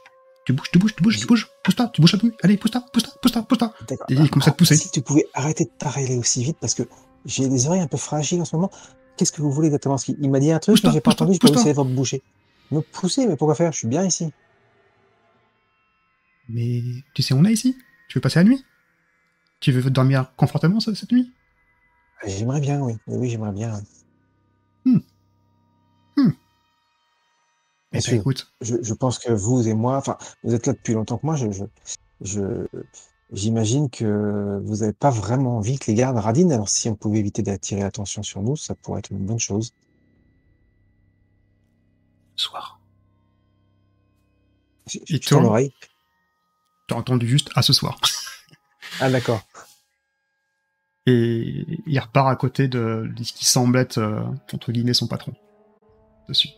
Tu bouges, tu bouges, tu bouges, tu bouges Pousse-toi, tu bouges un peu Allez, pousse-toi, pousse-toi, pousse-toi, pousse-toi D'accord. Et il commence à te pousser. Si tu pouvais arrêter de parler aussi vite, parce que j'ai les oreilles un peu fragiles en ce moment. Qu'est-ce que vous voulez exactement? Il m'a dit un truc, mais j'ai pas entendu, pas vu pousse-toi. ses lèvres bouger. Me pousser, mais pourquoi faire? Je suis bien ici. Mais tu sais on est ici? Tu veux passer la nuit? Tu veux dormir confortablement ce- cette nuit? J'aimerais bien, oui. Oui, j'aimerais bien. oui. Eh Bien ben, sûr. écoute, je, je pense que vous et moi, enfin, vous êtes là depuis longtemps que moi, je, je, je- j'imagine que vous n'avez pas vraiment envie que les gardes radinent. Alors, si on pouvait éviter d'attirer l'attention sur nous, ça pourrait être une bonne chose. soir. J'ai Et j'ai toi ton oreille. T'as entendu juste à ce soir. Ah, d'accord. Et il repart à côté de, de ce qui semble être, euh, entre guillemets, son patron. Dessus.